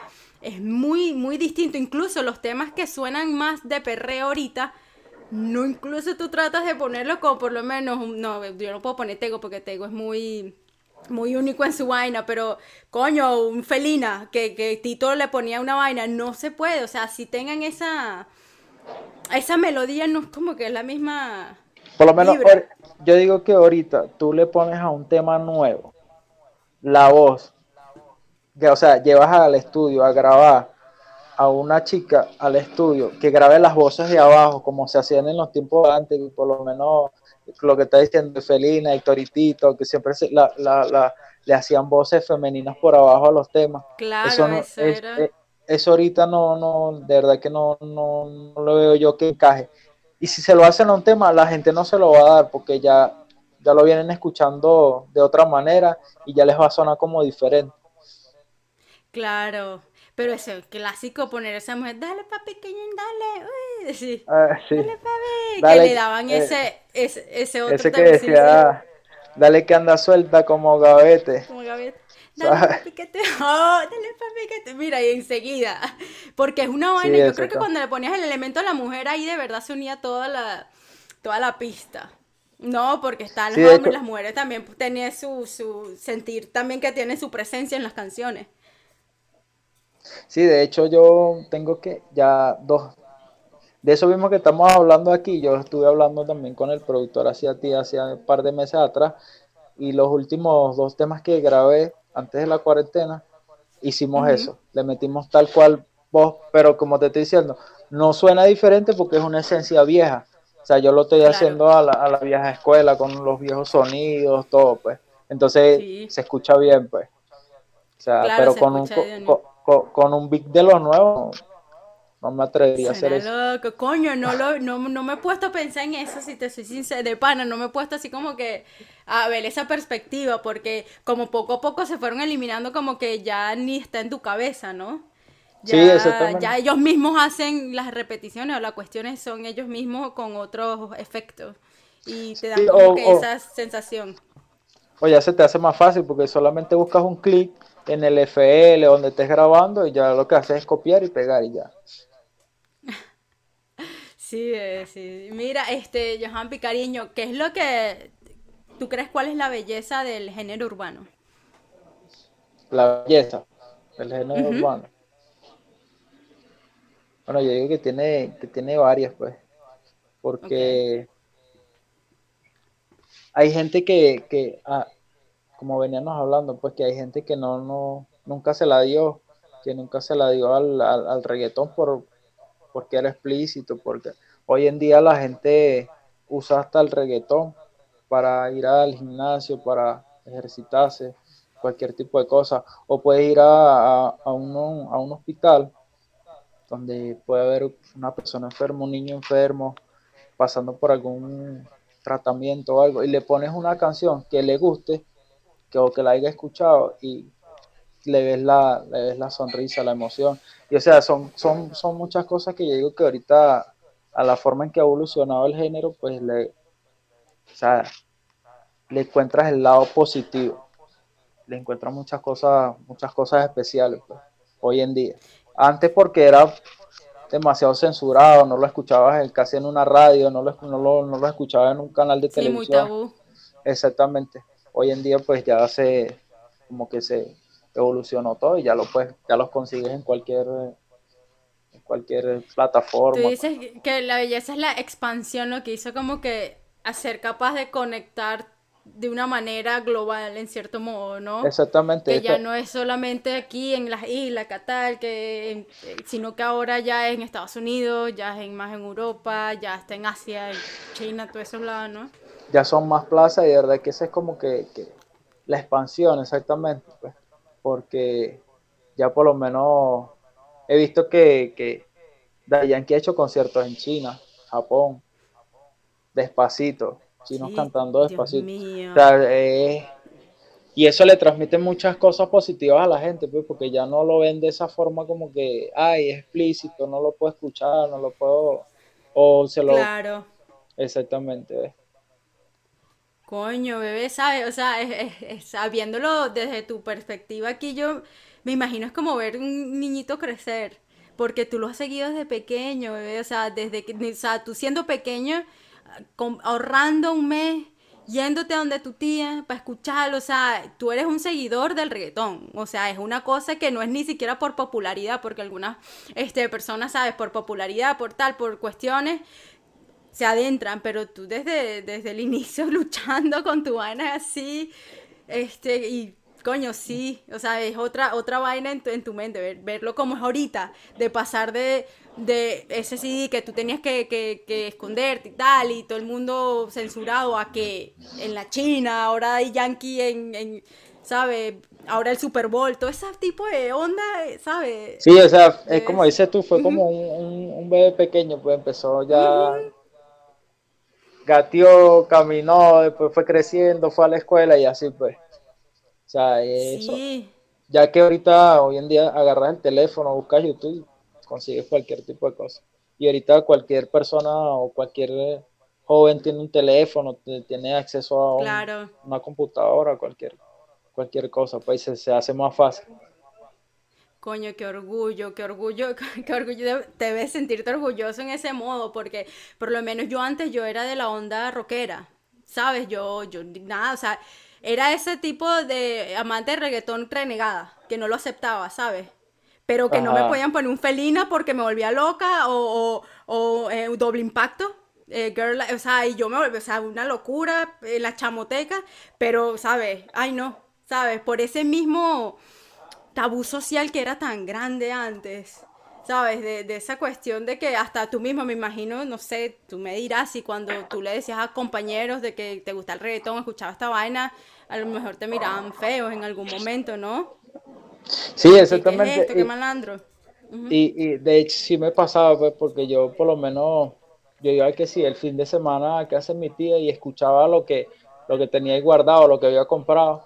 es muy, muy distinto, incluso los temas que suenan más de perreo ahorita, no, incluso tú tratas de ponerlo como por lo menos, no, yo no puedo poner Tego porque Tego es muy, muy único en su vaina, pero coño, un felina, que, que Tito le ponía una vaina, no se puede, o sea, si tengan esa, esa melodía, no es como que es la misma... Por lo menos, yo digo que ahorita tú le pones a un tema nuevo la voz o sea, llevas al estudio a grabar a una chica al estudio que grabe las voces de abajo, como se hacían en los tiempos antes, por lo menos lo que está diciendo Felina y Toritito, que siempre la, la, le hacían voces femeninas por abajo a los temas. Claro, eso, eso, era... Eh, eso ahorita no, no, de verdad que no, no, no lo veo yo que encaje. Y si se lo hacen a un tema, la gente no se lo va a dar porque ya, ya lo vienen escuchando de otra manera y ya les va a sonar como diferente. Claro, pero ese clásico poner a esa mujer, dale papi, que dale, uy, sí. Ah, sí. dale papi, que le daban eh, ese, ese, ese otro ese que decía, dale que anda suelta como gavete. Como gavete. [LAUGHS] Dale papi que te, [LAUGHS] oh, dale papi que te, mira, y enseguida, [LAUGHS] porque es una vaina, yo creo que cuando le ponías el elemento a la mujer ahí de verdad se unía toda la, toda la pista. No, porque están los hombres, las mujeres también tenían su, su sentir, también que tienen su presencia en las canciones. Sí, de hecho yo tengo que ya dos, de eso mismo que estamos hablando aquí, yo estuve hablando también con el productor hacia ti hace un par de meses atrás y los últimos dos temas que grabé antes de la cuarentena, hicimos eso, le metimos tal cual voz, pero como te estoy diciendo, no suena diferente porque es una esencia vieja. O sea, yo lo estoy haciendo a la, a la, vieja escuela con los viejos sonidos, todo, pues. Entonces se escucha bien, pues. O sea, pero con un, con, un beat de los nuevos, no me atrevería a hacer eso. Loco. Coño, no, lo, no, no me he puesto a pensar en eso, si te soy sincera, de pana, no me he puesto así como que a ver esa perspectiva, porque como poco a poco se fueron eliminando como que ya ni está en tu cabeza, ¿no? Ya, sí, exactamente. ya ellos mismos hacen las repeticiones o las cuestiones son ellos mismos con otros efectos y te dan como que esa sensación. O ya se te hace más fácil porque solamente buscas un clic en el FL donde estés grabando y ya lo que haces es copiar y pegar y ya. [LAUGHS] Sí, sí. Mira, este, Johan Picariño, ¿qué es lo que tú crees cuál es la belleza del género urbano? La belleza del género urbano. Bueno, yo digo que tiene, que tiene varias, pues. Porque hay gente que, que ah, como veníamos hablando, pues que hay gente que no, no, nunca se la dio, que nunca se la dio al, al, reggaetón por, porque era explícito, porque hoy en día la gente usa hasta el reggaetón para ir al gimnasio, para ejercitarse, cualquier tipo de cosa, o puede ir a, a, un, a un hospital donde puede haber una persona enferma, un niño enfermo, pasando por algún tratamiento o algo, y le pones una canción que le guste que, o que la haya escuchado y le ves la, le ves la sonrisa, la emoción. Y o sea, son, son, son muchas cosas que yo digo que ahorita, a la forma en que ha evolucionado el género, pues le, o sea, le encuentras el lado positivo. Le encuentras muchas cosas, muchas cosas especiales pues, hoy en día. Antes porque era demasiado censurado, no lo escuchabas casi en una radio, no lo, no lo, no lo escuchabas en un canal de televisión. Exactamente hoy en día pues ya se como que se evolucionó todo y ya lo pues ya los consigues en cualquier en cualquier plataforma. Tú dices que la belleza es la expansión, lo que hizo como que hacer capaz de conectar de una manera global en cierto modo, ¿no? Exactamente. Que ya no es solamente aquí en las islas, Qatar, que sino que ahora ya es en Estados Unidos, ya es en, más en Europa, ya está en Asia, en China, todos esos lados, ¿no? Ya son más plazas y de verdad que esa es como que, la expansión exactamente, pues, porque ya por lo menos he visto que, que Yankee ha hecho conciertos en China, Japón, despacito, chinos cantando despacito. y eso le transmite muchas cosas positivas a la gente, pues, porque ya no lo ven de esa forma como que, ay, es explícito, no lo puedo escuchar, no lo puedo, o se lo... Claro. Exactamente. Coño, bebé, ¿sabes? O sea, es, viéndolo desde tu perspectiva aquí, yo me imagino es como ver un niñito crecer, porque tú lo has seguido desde pequeño, bebé, o sea, desde que, o sea, tú siendo pequeño, ahorrando un mes, yéndote a donde tu tía para escucharlo, o sea, tú eres un seguidor del reggaetón, o sea, es una cosa que no es ni siquiera por popularidad, porque algunas este, personas, ¿sabes? Por popularidad, por tal, por cuestiones, se adentran, pero tú desde, desde el inicio [LAUGHS] luchando con tu vaina así, este, y coño, sí, o sea, es otra, otra vaina en tu, en tu mente, verlo como es ahorita, de pasar de, de ese CD que tú tenías que, que, esconderte y tal, y todo el mundo censurado a que en la China, ahora hay Yankee en, en ¿sabes? Ahora el Super Bowl, todo ese tipo de onda, ¿sabes? Sí, o sea, es como dices tú, fue como un, un, bebé pequeño, pues empezó ya... Gatió, caminó, después fue creciendo, fue a la escuela y así pues. O sea, eso. Ya que ahorita, hoy en día, agarras el teléfono, buscas YouTube, consigues cualquier tipo de cosa. Y ahorita cualquier persona o cualquier joven tiene un teléfono, tiene acceso a una computadora, cualquier, cualquier cosa, pues se, se hace más fácil. Coño, qué orgullo, qué orgullo, [LAUGHS] qué orgullo, debes sentirte orgulloso en ese modo, porque por lo menos yo antes yo era de la onda rockera, ¿sabes? Yo, yo, nada, o sea, era ese tipo de amante de reggaetón renegada, que no lo aceptaba, ¿sabes? Pero que no me podían poner un felina porque me volvía loca o, o, eh, doble impacto. Eh, girl, o sea, y yo me volví, o sea, una locura, eh, la chamoteca, pero, ¿sabes? Ay, no, ¿sabes? Por ese mismo tabú social que era tan grande antes. ¿sabes? De, de, esa cuestión de que hasta tú mismo, me imagino, no sé, tú me dirás si cuando tú le decías a compañeros de que te gusta el reggaetón, escuchaba esta vaina, a lo mejor te miraban feos en algún momento, ¿no? Sí, exactamente. ¿Qué es esto? ¿Qué malandro? y, y, de hecho sí me pasaba, pues, porque yo por lo menos, yo iba que sí, el fin de semana que hace mi tía y escuchaba lo que, lo que tenía ahí guardado, lo que había comprado,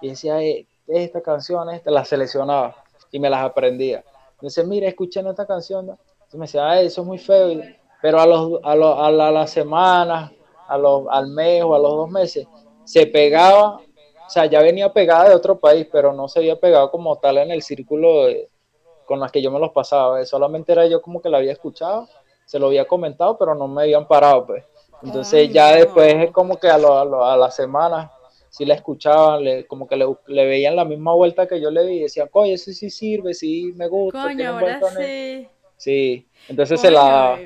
y decía, eh, esta canción, esta, la seleccionaba y me las aprendía. Dice, mira, escuchen esta canción. Y me decía, eso es muy feo. Pero a, los, a, los, a, la, semana, a los, al mes o a los dos meses, se pegaba, o sea, ya venía pegada de otro país, pero no se había pegado como tal en el círculo con las que yo me los pasaba. Solamente era yo como que la había escuchado, se lo había comentado, pero no me habían parado, pues. Entonces ya después es como que a, lo, a, la semana si la escuchaban, le, como que le, veían la misma vuelta que yo le vi y decían, coño, ese sí sirve, sí me gusta. Coño, ahora sí. Sí, entonces se la...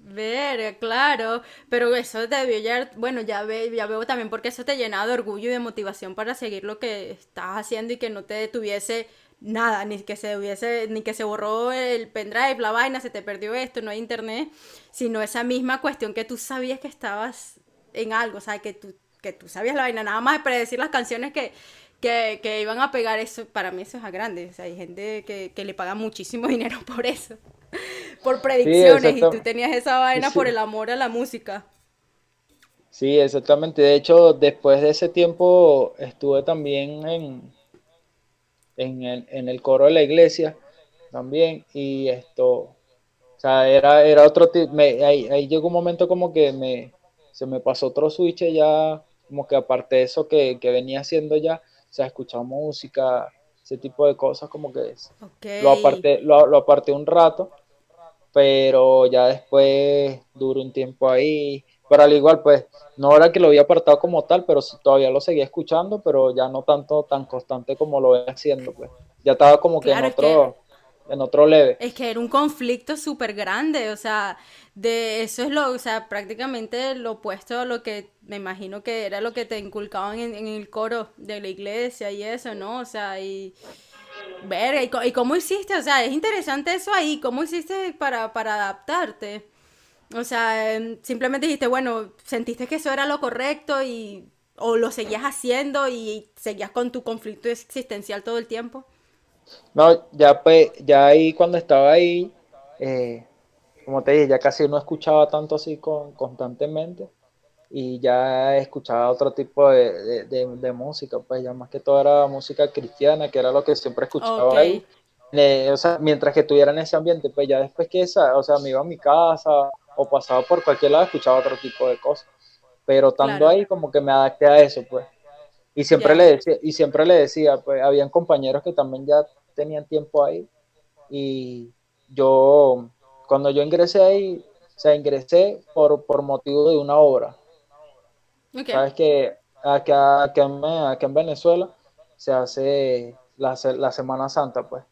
Ver, claro, pero eso debió ya, bueno, ya, ve, ya veo también porque eso te llena de orgullo y de motivación para seguir lo que estás haciendo y que no te detuviese nada, ni que se hubiese, ni que se borró el pendrive, la vaina, se te perdió esto, no hay internet, sino esa misma cuestión que tú sabías que estabas en algo, o sea, que tú que tú sabías la vaina, nada más de predecir las canciones que, que, iban a pegar, eso para mí eso es a grande. O sea, hay gente que, le paga muchísimo [LAUGHS] dinero por eso, por predicciones, y tú tenías esa vaina por el amor a la música. Sí, exactamente. De hecho, después de ese tiempo estuve también en, en, el, en el coro de la iglesia también y esto, o sea, era, era otro tipo, ahí, ahí llegó un momento como que me, se me pasó otro switch ya como que aparte de eso que, venía haciendo ya, o sea, escuchado música, ese tipo de cosas, como que lo, aparté, lo, lo aparté un rato, pero ya después duró un tiempo ahí, pero al igual, pues, no era que lo había apartado como tal, pero todavía lo seguía escuchando, pero ya no tanto tan constante como lo voy haciendo, pues. Ya estaba como que en otro, en otro leve. Es que era un conflicto súper grande, o sea, de eso es lo, o sea, prácticamente lo opuesto a lo que me imagino que era lo que te inculcaban en, el coro de la iglesia y eso, ¿no? O sea, y ver, y, cómo hiciste? O sea, es interesante eso ahí, ¿cómo hiciste para, para adaptarte? O sea, em, simplemente dijiste, bueno, sentiste que eso era lo correcto y o lo seguías haciendo y seguías con tu conflicto existencial todo el tiempo. No, ya pues, ya ahí cuando estaba ahí, eh, como te dije, ya casi no escuchaba tanto así con, constantemente y ya escuchaba otro tipo de, de, música, pues ya más que todo era música cristiana, que era lo que siempre escuchaba ahí. Eh, o sea, mientras que estuviera en ese ambiente, pues ya después que esa, o sea, me iba a mi casa o pasaba por cualquier lado, escuchaba otro tipo de cosas. Pero estando ahí, como que me adapté a eso, pues. Y siempre le decía, y siempre le decía, pues, habían compañeros que también ya tenían tiempo ahí. Y yo, cuando yo ingresé ahí, o sea, ingresé por, por motivo de una obra. Sabes que acá, en, en Venezuela se hace la, la Semana Santa, pues.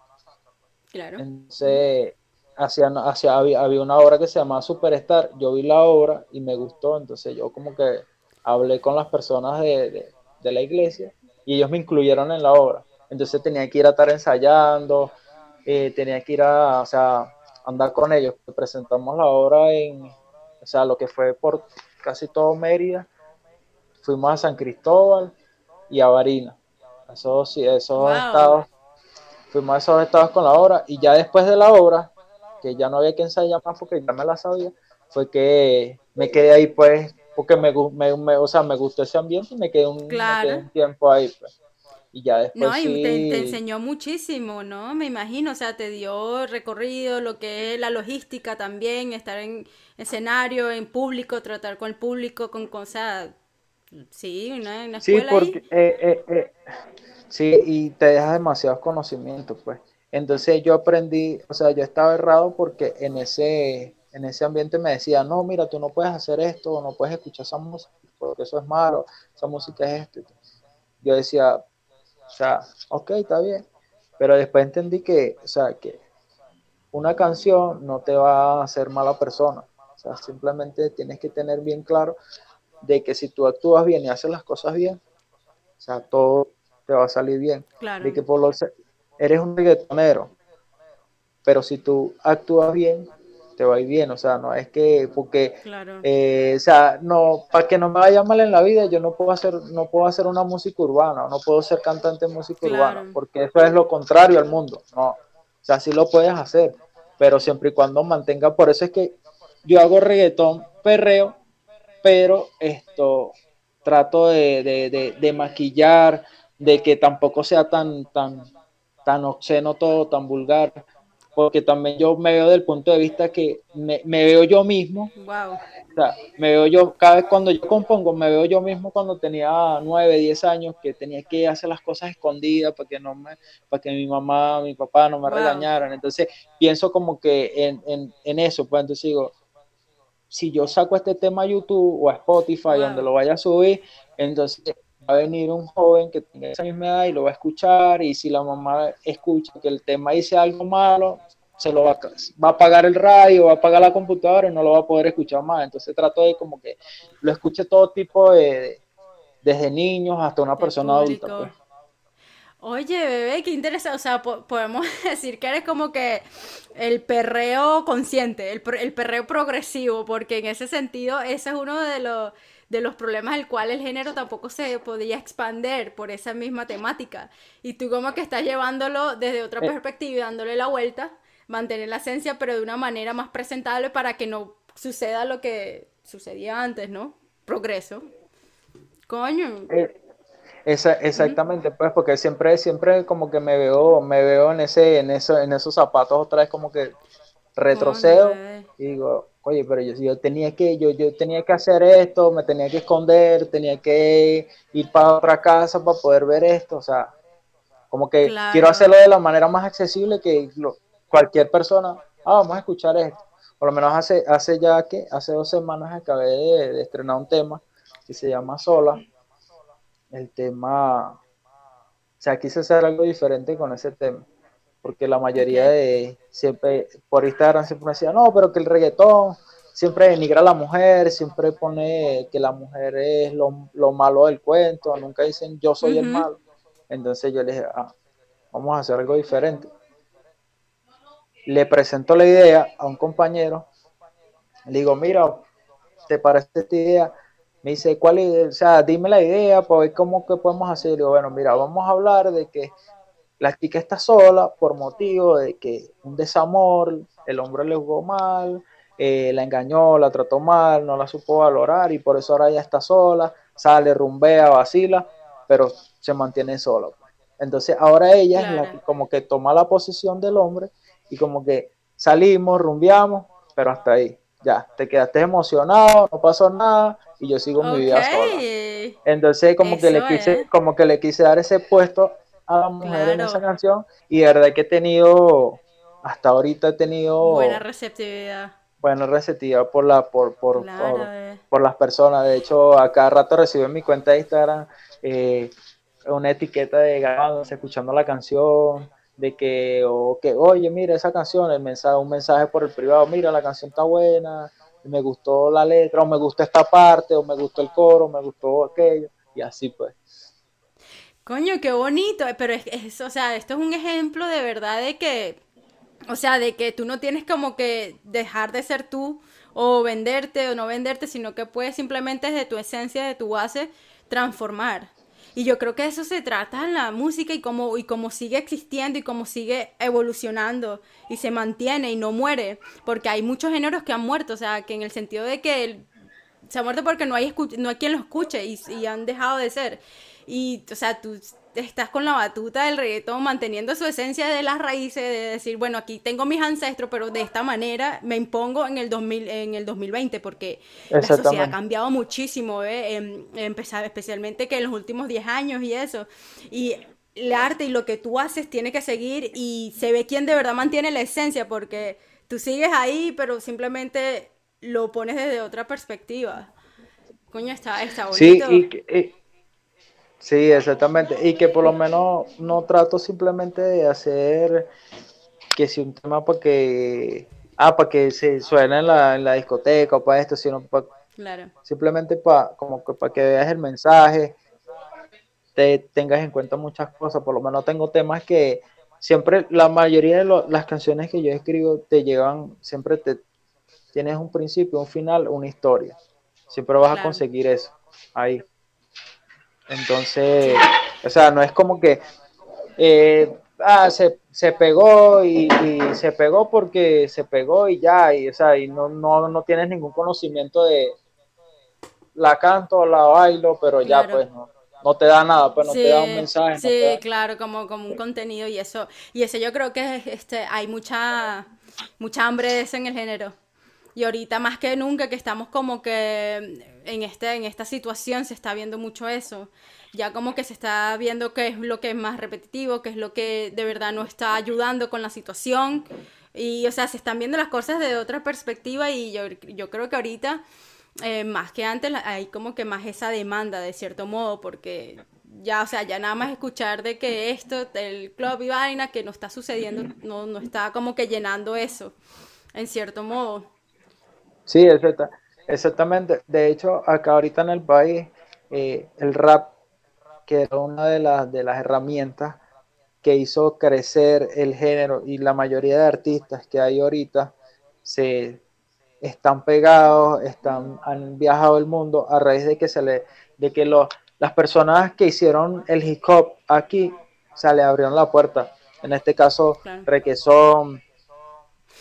Claro. Entonces, hacía, hacía, había, había, una obra que se llamaba Superstar. Yo vi la obra y me gustó. Entonces, yo como que hablé con las personas de, de, la iglesia y ellos me incluyeron en la obra. Entonces tenía que ir a estar ensayando, eh, tenía que ir a, o sea, andar con ellos. Presentamos la obra en, o sea, lo que fue por casi todo Mérida. Fuimos a San Cristóbal y a Barina. Esos, esos estados, fuimos a esos estados con la obra y ya después de la obra, que ya no había que ensayar más porque ya me la sabía, fue que me quedé ahí pues, porque me, me, o sea, me gustó ese ambiente y me quedé un, tiempo ahí pues. Y ya después No, y te, enseñó muchísimo, ¿no? Me imagino, o sea, te dio recorrido, lo que es la logística también, estar en escenario, en público, tratar con el público, con cosas, sí, una, una escuela Sí, porque, eh, eh, eh, sí, y te deja demasiados conocimientos, pues. Entonces yo aprendí, o sea, yo estaba errado porque en ese, en ese ambiente me decía, no, mira, tú no puedes hacer esto, no puedes escuchar esa música, porque eso es malo, esa música es esto. Yo decía, o sea, ok, está bien, pero después entendí que, o sea, que una canción no te va a hacer mala persona, o sea, simplemente tienes que tener bien claro de que si tú actúas bien y haces las cosas bien, o sea, todo te va a salir bien. Claro. De que por lo eres un reggaetonero, pero si tú actúas bien, te va a ir bien, o sea, no es que, porque, eh, o sea, no, para que no me vaya mal en la vida, yo no puedo hacer, no puedo hacer una música urbana, no puedo ser cantante de música urbana, porque eso es lo contrario al mundo, no, o sea, sí lo puedes hacer, pero siempre y cuando mantenga, por eso es que yo hago reggaetón, perreo, pero esto, trato de, de, de, de maquillar, de que tampoco sea tan, tan, tan obsceno todo, tan vulgar, porque también yo me veo del punto de vista que me, veo yo mismo. Wow. O sea, me veo yo, cada vez cuando yo compongo, me veo yo mismo cuando tenía 9, 10 años, que tenía que hacer las cosas escondidas para que no me, para que mi mamá, mi papá no me regañaran. Entonces, pienso como que en, en, en, eso, pues entonces digo, si yo saco este tema a YouTube o a Spotify, donde lo vaya a subir, entonces va a venir un joven que tenga esa misma edad y lo va a escuchar y si la mamá escucha que el tema dice algo malo, se lo va a, va a apagar el radio, va a apagar la computadora y no lo va a poder escuchar más. Entonces trato de como que lo escuche todo tipo de, desde niños hasta una persona adulta. Pues. Oye, bebé, qué interesante. O sea, podemos [LAUGHS] decir que eres como que el perreo consciente, el, el perreo progresivo, porque en ese sentido, ese es uno de los de los problemas del cual el género tampoco se podía expander por esa misma temática. Y tú como que estás llevándolo desde otra eh. perspectiva y dándole la vuelta, mantener la esencia, pero de una manera más presentable para que no suceda lo que sucedía antes, ¿no? Progreso. Coño. Eh, esa, exactamente, pues, porque siempre, siempre como que me veo, me veo en ese, en eso, en esos zapatos otra vez como que retrocedo y digo, oye, pero yo, yo tenía que, yo, yo tenía que hacer esto, me tenía que esconder, tenía que ir para otra casa para poder ver esto, o sea, como que quiero hacerlo de la manera más accesible que cualquier persona, ah, vamos a escuchar esto. Por lo menos hace, hace ya que, hace dos semanas acabé de, estrenar un tema que se llama Sola. El tema, o sea, quise hacer algo diferente con ese tema porque la mayoría de siempre por Instagram siempre me decía, no, pero que el reggaetón siempre denigra a la mujer, siempre pone que la mujer es lo, lo malo del cuento, nunca dicen yo soy el malo. Entonces yo le dije, ah, vamos a hacer algo diferente. Le presento la idea a un compañero, le digo, mira, ¿te parece esta idea? Me dice, ¿cuál idea? O sea, dime la idea para ver cómo que podemos hacer. Le digo, bueno, mira, vamos a hablar de que la chica está sola por motivo de que un desamor, el hombre le jugó mal, eh, la engañó, la trató mal, no la supo valorar y por eso ahora ella está sola, sale, rumbea, vacila, pero se mantiene sola. Entonces ahora ella es la que como que toma la posición del hombre y como que salimos, rumbeamos, pero hasta ahí. Ya, te quedaste emocionado, no pasó nada y yo sigo mi vida sola. Entonces como que le quise, como que le quise dar ese puesto a la mujer en esa canción y de verdad que he tenido, hasta ahorita he tenido... Buena receptividad. Buena receptividad por, la, por, por, por, las personas. De hecho, a cada rato recibo en mi cuenta de Instagram eh, una etiqueta de grabados escuchando la canción, de que, o que, oye, mira esa canción, el mensaje, un mensaje por el privado, mira, la canción está buena, me gustó la letra, o me gustó esta parte, o me gustó el coro, me gustó aquello, y así pues. Coño, qué bonito, pero es, es, o sea, esto es un ejemplo de verdad de que, o sea, de que tú no tienes como que dejar de ser tú o venderte o no venderte, sino que puedes simplemente desde tu esencia, de tu base, transformar. Y yo creo que eso se trata en la música y cómo, y sigue existiendo y cómo sigue evolucionando y se mantiene y no muere. Porque hay muchos géneros que han muerto, o sea, que en el sentido de que se ha muerto porque no hay, no hay quien lo escuche y, y han dejado de ser. Y, o sea, tú estás con la batuta del reggaetón manteniendo su esencia de las raíces, de decir, bueno, aquí tengo mis ancestros, pero de esta manera me impongo en el, 2000, en el 2020, porque la sociedad ha cambiado muchísimo, ¿eh? Em, empezar, especialmente que en los últimos 10 años y eso. Y el arte y lo que tú haces tiene que seguir y se ve quién de verdad mantiene la esencia, porque tú sigues ahí, pero simplemente lo pones desde otra perspectiva. Coño, está, está bonito. Sí, y, Sí, exactamente. Y que por lo menos no trato simplemente de hacer que si un tema para que, ah, para que se suene en la, en la discoteca o para esto, sino para, simplemente para, como que para que veas el mensaje, te tengas en cuenta muchas cosas. Por lo menos tengo temas que siempre, la mayoría de las canciones que yo escribo te llevan, siempre te tienes un principio, un final, una historia. Siempre vas a conseguir eso ahí. Entonces, o sea, no es como que eh, ah, se, se, pegó y, se pegó porque se pegó y ya, y, o sea, y no, no, no tienes ningún conocimiento de la canto, la bailo, pero ya pues no, no te da nada, pues no te da un mensaje. Sí, claro, como, como un contenido y eso, y eso yo creo que este, hay mucha, mucha hambre de eso en el género. Y ahorita más que nunca que estamos como que en, este, en esta situación se está viendo mucho eso. Ya como que se está viendo qué es lo que es más repetitivo, qué es lo que de verdad no está ayudando con la situación. Y, o sea, se están viendo las cosas de otra perspectiva y yo, yo creo que ahorita, eh, más que antes, hay como que más esa demanda de cierto modo, porque ya, o sea, ya nada más escuchar de que esto, el club y vaina, que no está sucediendo, no, no está como que llenando eso, en cierto modo. Sí, exactamente. De hecho, acá ahorita en el país, eh, el rap, que era una de las, de las herramientas que hizo crecer el género y la mayoría de artistas que hay ahorita se están pegados, están, han viajado el mundo a raíz de que se le, de que las personas que hicieron el hip hop aquí se le abrieron la puerta. En este caso, Requesón,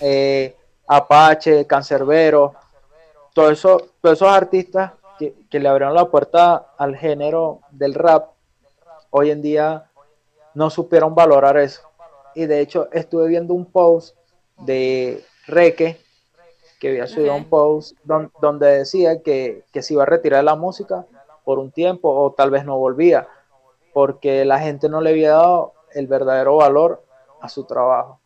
eh, Apache, Cancerbero, todos esos artistas que, le abrieron la puerta al género del rap, hoy en día no supieron valorar eso. Y de hecho estuve viendo un post de Reque, que había subido un post donde decía que, que se iba a retirar de la música por un tiempo o tal vez no volvía, porque la gente no le había dado el verdadero valor a su trabajo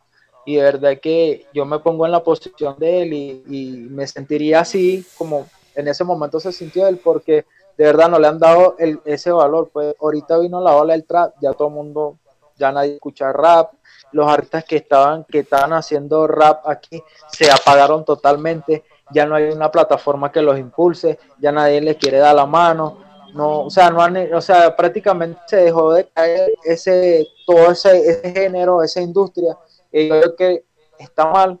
y de verdad que yo me pongo en la posición de él y, me sentiría así como en ese momento se sintió él porque de verdad no le han dado ese valor. Pues ahorita vino la ola del trap, ya todo el mundo, ya nadie escucha rap, los artistas que estaban, que estaban haciendo rap aquí se apagaron totalmente, ya no hay una plataforma que los impulse, ya nadie les quiere dar la mano, no, o sea, no o sea, prácticamente se dejó de caer ese, todo ese, ese género, esa industria y yo creo que está mal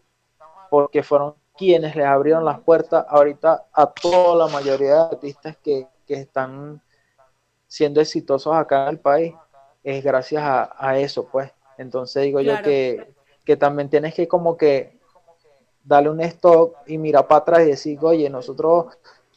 porque fueron quienes les abrieron las puertas ahorita a toda la mayoría de artistas que, están siendo exitosos acá en el país. Es gracias a, eso, pues. Entonces digo yo que, también tienes que como que darle un stop y mirar para atrás y decir, oye, nosotros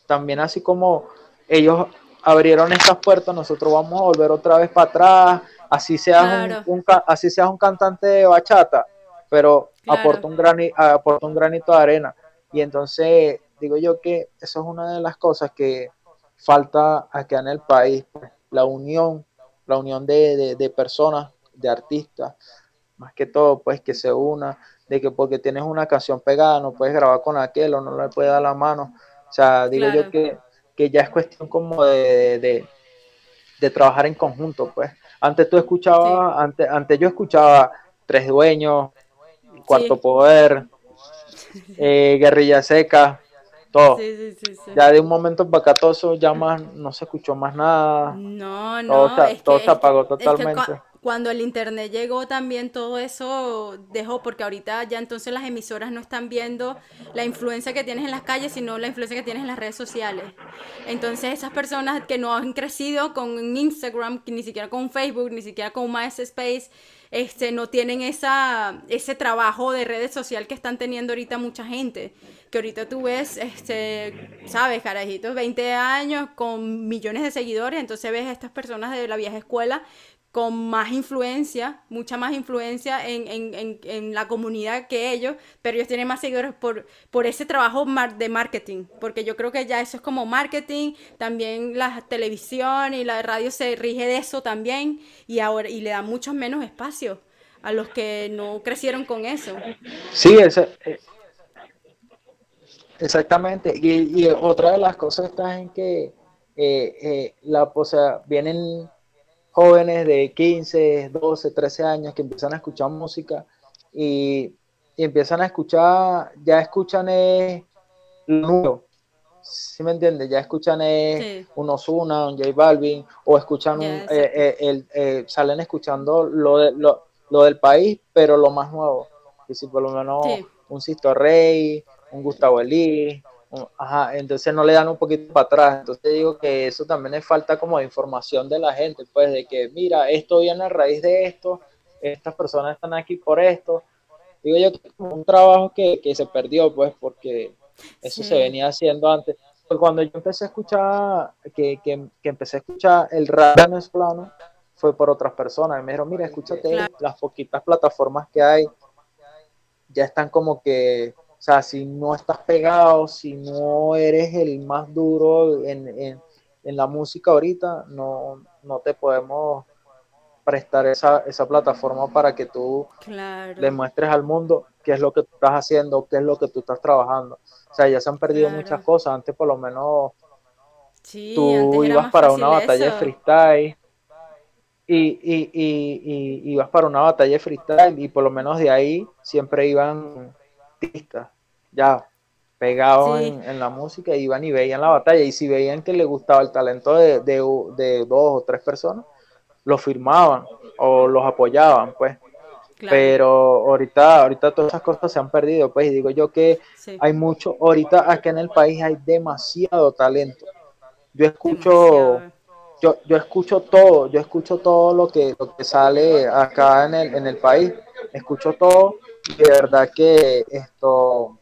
también así como ellos abrieron estas puertas, nosotros vamos a volver otra vez para atrás, así seas, un, así seas un cantante de bachata, pero aporta, un aporta un granito de arena. Y entonces digo yo que eso es una de las cosas que falta acá en el país, pues, la unión, la unión de, de, personas, de artistas, más que todo, pues que se una, de que porque tienes una canción pegada no puedes grabar con aquel o no le puedes dar la mano. O sea, digo yo que, que, ya es cuestión como de, de, de, trabajar en conjunto, pues. Antes tú escuchabas, antes, antes yo escuchaba Tres Dueños, Cuarto Poder, eh, Guerrilla Seca, todo. Ya de un momento para acá todo eso ya más, no se escuchó más nada. No, no, todo, se, apagó totalmente cuando el internet llegó también todo eso dejó, porque ahorita ya entonces las emisoras no están viendo la influencia que tienes en las calles, sino la influencia que tienes en las redes sociales. Entonces esas personas que no han crecido con Instagram, ni siquiera con Facebook, ni siquiera con MySpace, este, no tienen esa, ese trabajo de redes sociales que están teniendo ahorita mucha gente. Que ahorita tú ves, este, sabes, carajitos, 20 años con millones de seguidores, entonces ves a estas personas de la vieja escuela con más influencia, mucha más influencia en, en, en, la comunidad que ellos, pero ellos tienen más seguidores por, por ese trabajo de marketing, porque yo creo que ya eso es como marketing, también la televisión y la radio se rige de eso también, y ahora y le da mucho menos espacio a los que no crecieron con eso. Sí, eh, exactamente, y, y, otra de las cosas está en que eh, eh, la, o sea, vienen jóvenes de 15, 12, 13 años que empiezan a escuchar música y, empiezan a escuchar, ya escuchan es lo nuevo. ¿Sí me entiendes? Ya escuchan es un Ozuna, un J Balvin, o escuchan, un, eh, eh, el, eh, salen escuchando lo, de, lo, del país, pero lo más nuevo. Y si por lo menos un Sisto Rey, un Gustavo Elí, Ajá, entonces no le dan un poquito para atrás. Entonces digo que eso también es falta como de información de la gente, pues de que, mira, esto viene a raíz de esto, estas personas están aquí por esto. Digo yo que es un trabajo que, se perdió, pues, porque eso se venía haciendo antes. Pues cuando yo empecé a escuchar, que, que, empecé a escuchar el rap en plano, fue por otras personas. Me dijeron, mira, escúchate las poquitas plataformas que hay, ya están como que sea, si no estás pegado, si no eres el más duro en, la música ahorita, no, no te podemos prestar esa, esa plataforma para que tú le muestres al mundo qué es lo que tú estás haciendo, qué es lo que tú estás trabajando. O sea, ya se han perdido muchas cosas. Antes por lo menos tú ibas para una batalla de freestyle y, y, y, y, ibas para una batalla de freestyle y por lo menos de ahí siempre iban ya pegados en, la música, iban y veían la batalla. Y si veían que le gustaba el talento de, dos o tres personas, lo firmaban o los apoyaban, pues. Pero ahorita, ahorita todas esas cosas se han perdido, pues, y digo yo que hay mucho, ahorita aquí en el país hay demasiado talento. Yo escucho, yo, yo escucho todo, yo escucho todo lo que, lo que sale acá en el, en el país, escucho todo, y de verdad que esto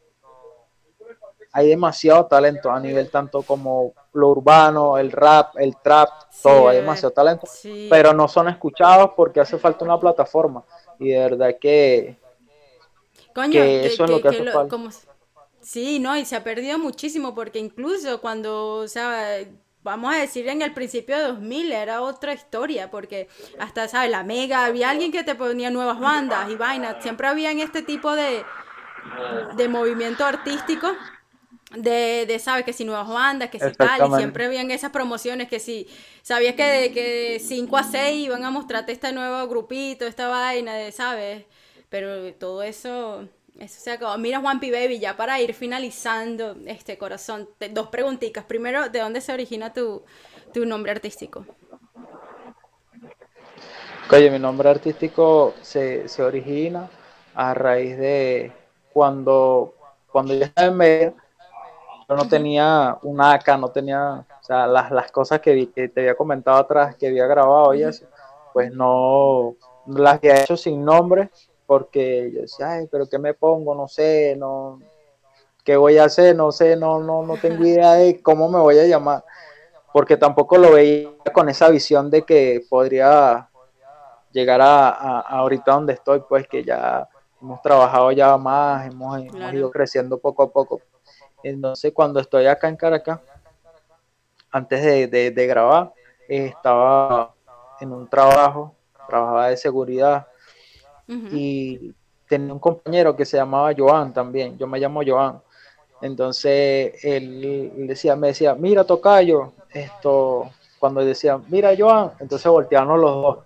hay demasiado talento a nivel tanto como lo urbano, el rap, el trap, todo, hay demasiado talento, pero no son escuchados porque hace falta una plataforma y de verdad que, eso es lo que, hace falta. sí, no, y se ha perdido muchísimo porque incluso cuando, o sea, vamos a decir en el principio de 2000 era otra historia, porque hasta, ¿sabes? La Mega, había alguien que te ponía nuevas bandas y vainas, siempre había en este tipo de, de movimiento artístico de, de, ¿sabes? Que si nuevas bandas, que si tal, y siempre habían esas promociones que si sabías que de que 5 a 6 iban a mostrarte este nuevo grupito, esta vaina, de, ¿sabes? Pero todo eso, eso se acabó. Mira, Juanpi Baby, ya para ir finalizando este corazón, dos preguntitas. Primero, ¿de dónde se origina tu, tu nombre artístico? Oye, mi nombre artístico se, se origina a raíz de cuando, cuando yo estaba en medio yo no tenía un AK, no tenía, o sea, las, las cosas que, que, te había comentado atrás, que había grabado y eso, pues no, las había hecho sin nombre, porque yo decía, ay, pero ¿qué me pongo? No sé, no, ¿qué voy a hacer? No sé, no, no, no tengo idea de cómo me voy a llamar, porque tampoco lo veía con esa visión de que podría llegar a, a, ahorita donde estoy, pues que ya hemos trabajado ya más, hemos, hemos ido creciendo poco a poco. Entonces, cuando estoy acá en Caracas, antes de, grabar, estaba en un trabajo, trabajaba de seguridad y tenía un compañero que se llamaba Joan también, yo me llamo Joan. Entonces él decía, me decía, mira Tocayo, esto, cuando decía, mira Joan, entonces voltearon los dos.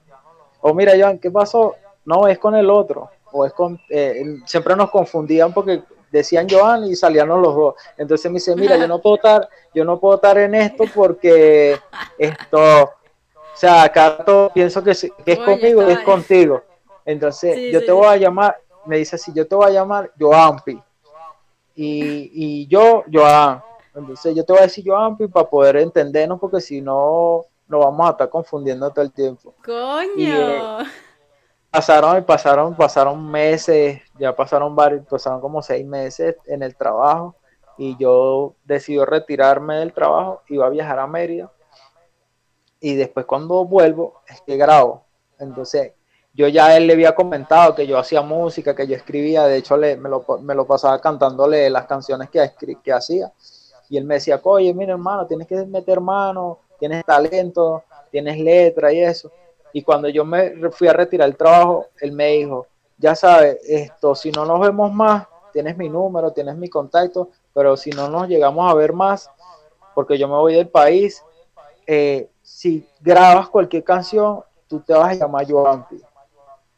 O mira Joan, ¿qué pasó? No, es con el otro. O es con, eh, siempre nos confundían porque decían Joan y salían los dos. Entonces me dice, mira, yo no puedo estar, yo no puedo estar en esto porque esto, o sea, acá todo pienso que, es conmigo y es contigo. Entonces yo te voy a llamar, me dice así, yo te voy a llamar Joanpi. Y, y yo, Joan. Entonces yo te voy a decir Joanpi para poder entendernos porque si no, nos vamos a estar confundiendo todo el tiempo. Coño. Pasaron y pasaron, pasaron meses, ya pasaron varios, pasaron como seis meses en el trabajo y yo decidí retirarme del trabajo, iba a viajar a Mérida y después cuando vuelvo es que grabo. Entonces yo ya él le había comentado que yo hacía música, que yo escribía, de hecho le, me, lo, me lo pasaba cantándole las canciones que, que hacía y él me decía, oye, mira hermano, tienes que meter mano, tienes talento, tienes letra y eso. Y cuando yo me fui a retirar el trabajo, él me dijo, ya sabes, esto, si no nos vemos más, tienes mi número, tienes mi contacto, pero si no nos llegamos a ver más, porque yo me voy del país, eh, si grabas cualquier canción, tú te vas a llamar Joampi.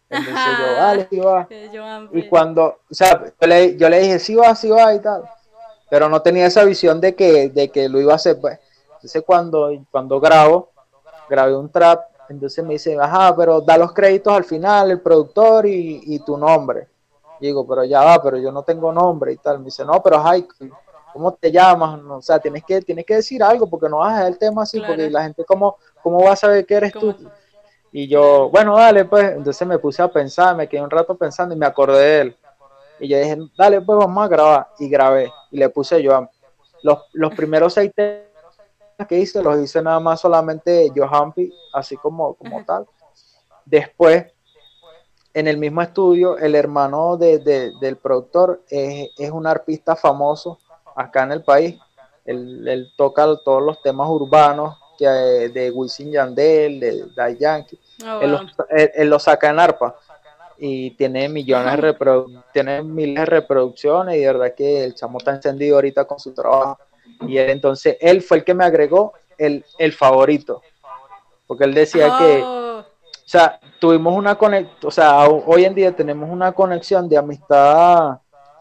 Entonces yo, dale, sí va. [LAUGHS] Y cuando, o sea, yo le, yo le dije, sí va, sí va y tal. Pero no tenía esa visión de que, de que lo iba a hacer. Pues. Entonces cuando, cuando grabo, grabé un trap entonces me dice, ajá, pero da los créditos al final, el productor y, tu nombre. digo, pero ya va, pero yo no tengo nombre y tal. Me dice, no, pero ay, ¿cómo te llamas? o sea, tienes que, tienes que decir algo porque no vas a dejar el tema así, porque la gente, ¿cómo, ¿cómo va a saber que eres tú? Y yo, bueno, dale, pues. Entonces me puse a pensar, me quedé un rato pensando y me acordé de él. Y yo dije, dale, pues vamos a grabar. Y grabé. Y le puse yo los, los primeros seis temas que hice, los hice nada más solamente Johampi, así como, como tal. Después, en el mismo estudio, el hermano de, del productor es, es, un artista famoso acá en el país. Él, toca todos los temas urbanos que, de Wisin Yandel, de Dai Yankee. Oh, él, lo saca en arpa y tiene millones de tiene miles de reproducciones y de verdad que el chamo está encendido ahorita con su trabajo. Y él entonces, él fue el que me agregó el, el favorito. Porque él decía que, oh. o sea, tuvimos una conexión, o sea, hoy en día tenemos una conexión de amistad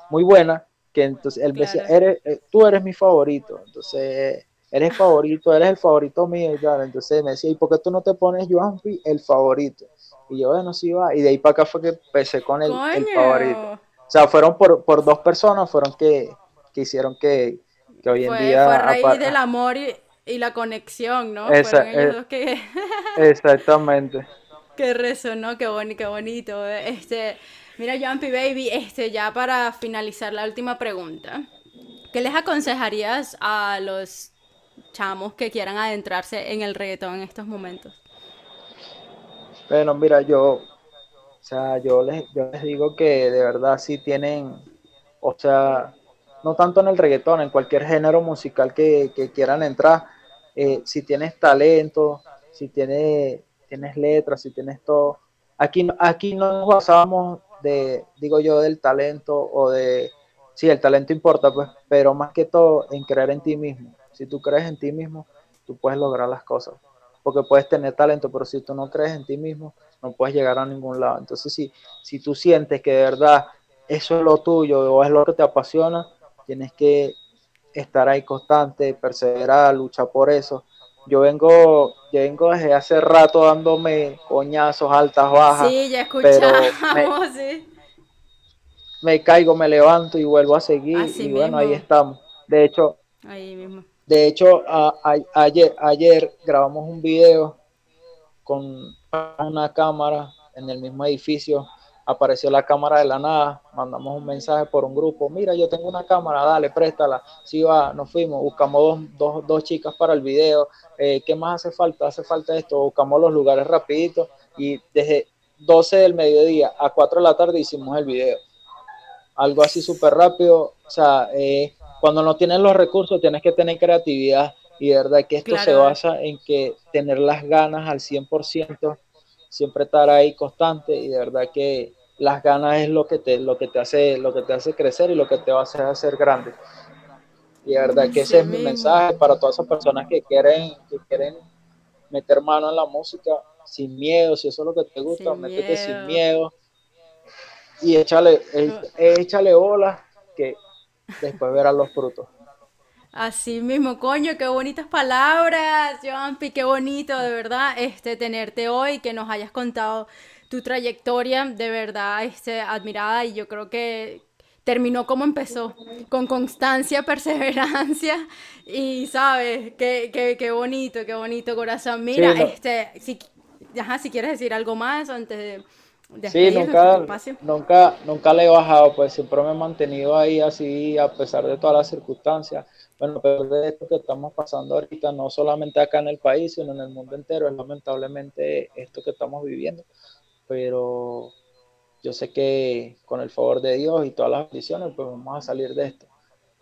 muy buena, que entonces él decía, eres, eh, tú eres mi favorito, entonces eres favorito, eres el favorito mío y tal. Entonces me decía, ¿y por qué tú no te pones Johanpi el favorito? Y yo, bueno, sí va. Y de ahí para acá fue que empecé con el, el favorito. O sea, fueron por, por dos personas, fueron que, que hicieron que, que hoy en día... Fue a raíz del amor y, la conexión, ¿no? Fueron que... [LAUGHS] Exactamente. que resonó, qué bonito, qué bonito. Este, mira, Jumpy Baby, este, ya para finalizar la última pregunta. ¿Qué les aconsejarías a los chamos que quieran adentrarse en el reggaetón en estos momentos? Bueno, mira, yo, o sea, yo les, yo les digo que de verdad sí tienen, o sea, no tanto en el reggaetón, en cualquier género musical que, quieran entrar, eh, si tienes talento, si tienes, tienes letras, si tienes todo. Aquí, aquí no nos basamos de, digo yo, del talento o de, sí, el talento importa, pues, pero más que todo en creer en ti mismo. Si tú crees en ti mismo, tú puedes lograr las cosas. Porque puedes tener talento, pero si tú no crees en ti mismo, no puedes llegar a ningún lado. Entonces, si, si tú sientes que de verdad eso es lo tuyo o es lo que te apasiona, tienes que estar ahí constante, perseverar, luchar por eso. Yo vengo, yo vengo desde hace rato dándome coñazos, altas, bajas. Sí, ya escuchamos, me, [LAUGHS] me caigo, me levanto y vuelvo a seguir. y bueno, ahí estamos. De hecho, de hecho, ayer, ayer grabamos un video con una cámara en el mismo edificio apareció la cámara de la nada, mandamos un mensaje por un grupo, mira, yo tengo una cámara, dale, préstala, sí va, nos fuimos, buscamos dos, dos, chicas para el video, eh, ¿qué más hace falta? Hace falta esto, buscamos los lugares rapidito y desde 12 del mediodía a 4 de la tarde hicimos el video. Algo así súper rápido, o sea, eh, cuando no tienes los recursos tienes que tener creatividad y de verdad que esto se basa en que tener las ganas al 100%, siempre estar ahí constante y de verdad que las ganas es lo que te, lo que te hace, lo que te hace crecer y lo que te va a hacer hacer grande. Y de verdad que ese es mi mensaje para todas esas personas que quieren, que quieren meter mano en la música sin miedo, si eso es lo que te gusta, métete sin miedo y échale, échale bola, que después verás los frutos. Así mismo, coño, qué bonitas palabras, Joampi, qué bonito, de verdad, este, tenerte hoy, que nos hayas contado tu trayectoria, de verdad, este, admirada, y yo creo que terminó como empezó, con constancia, [LAUGHS] perseverancia, y sabes, qué, qué, qué bonito, qué bonito, corazón. Mira, este, si, si quieres decir algo más antes de Sí, nunca, nunca, nunca le he bajado, pues siempre me he mantenido ahí así a pesar de todas las circunstancias. Bueno, pero de esto que estamos pasando ahorita, no solamente acá en el país, sino en el mundo entero, es lamentablemente esto que estamos viviendo. Pero yo sé que con el favor de Dios y todas las bendiciones, pues vamos a salir de esto.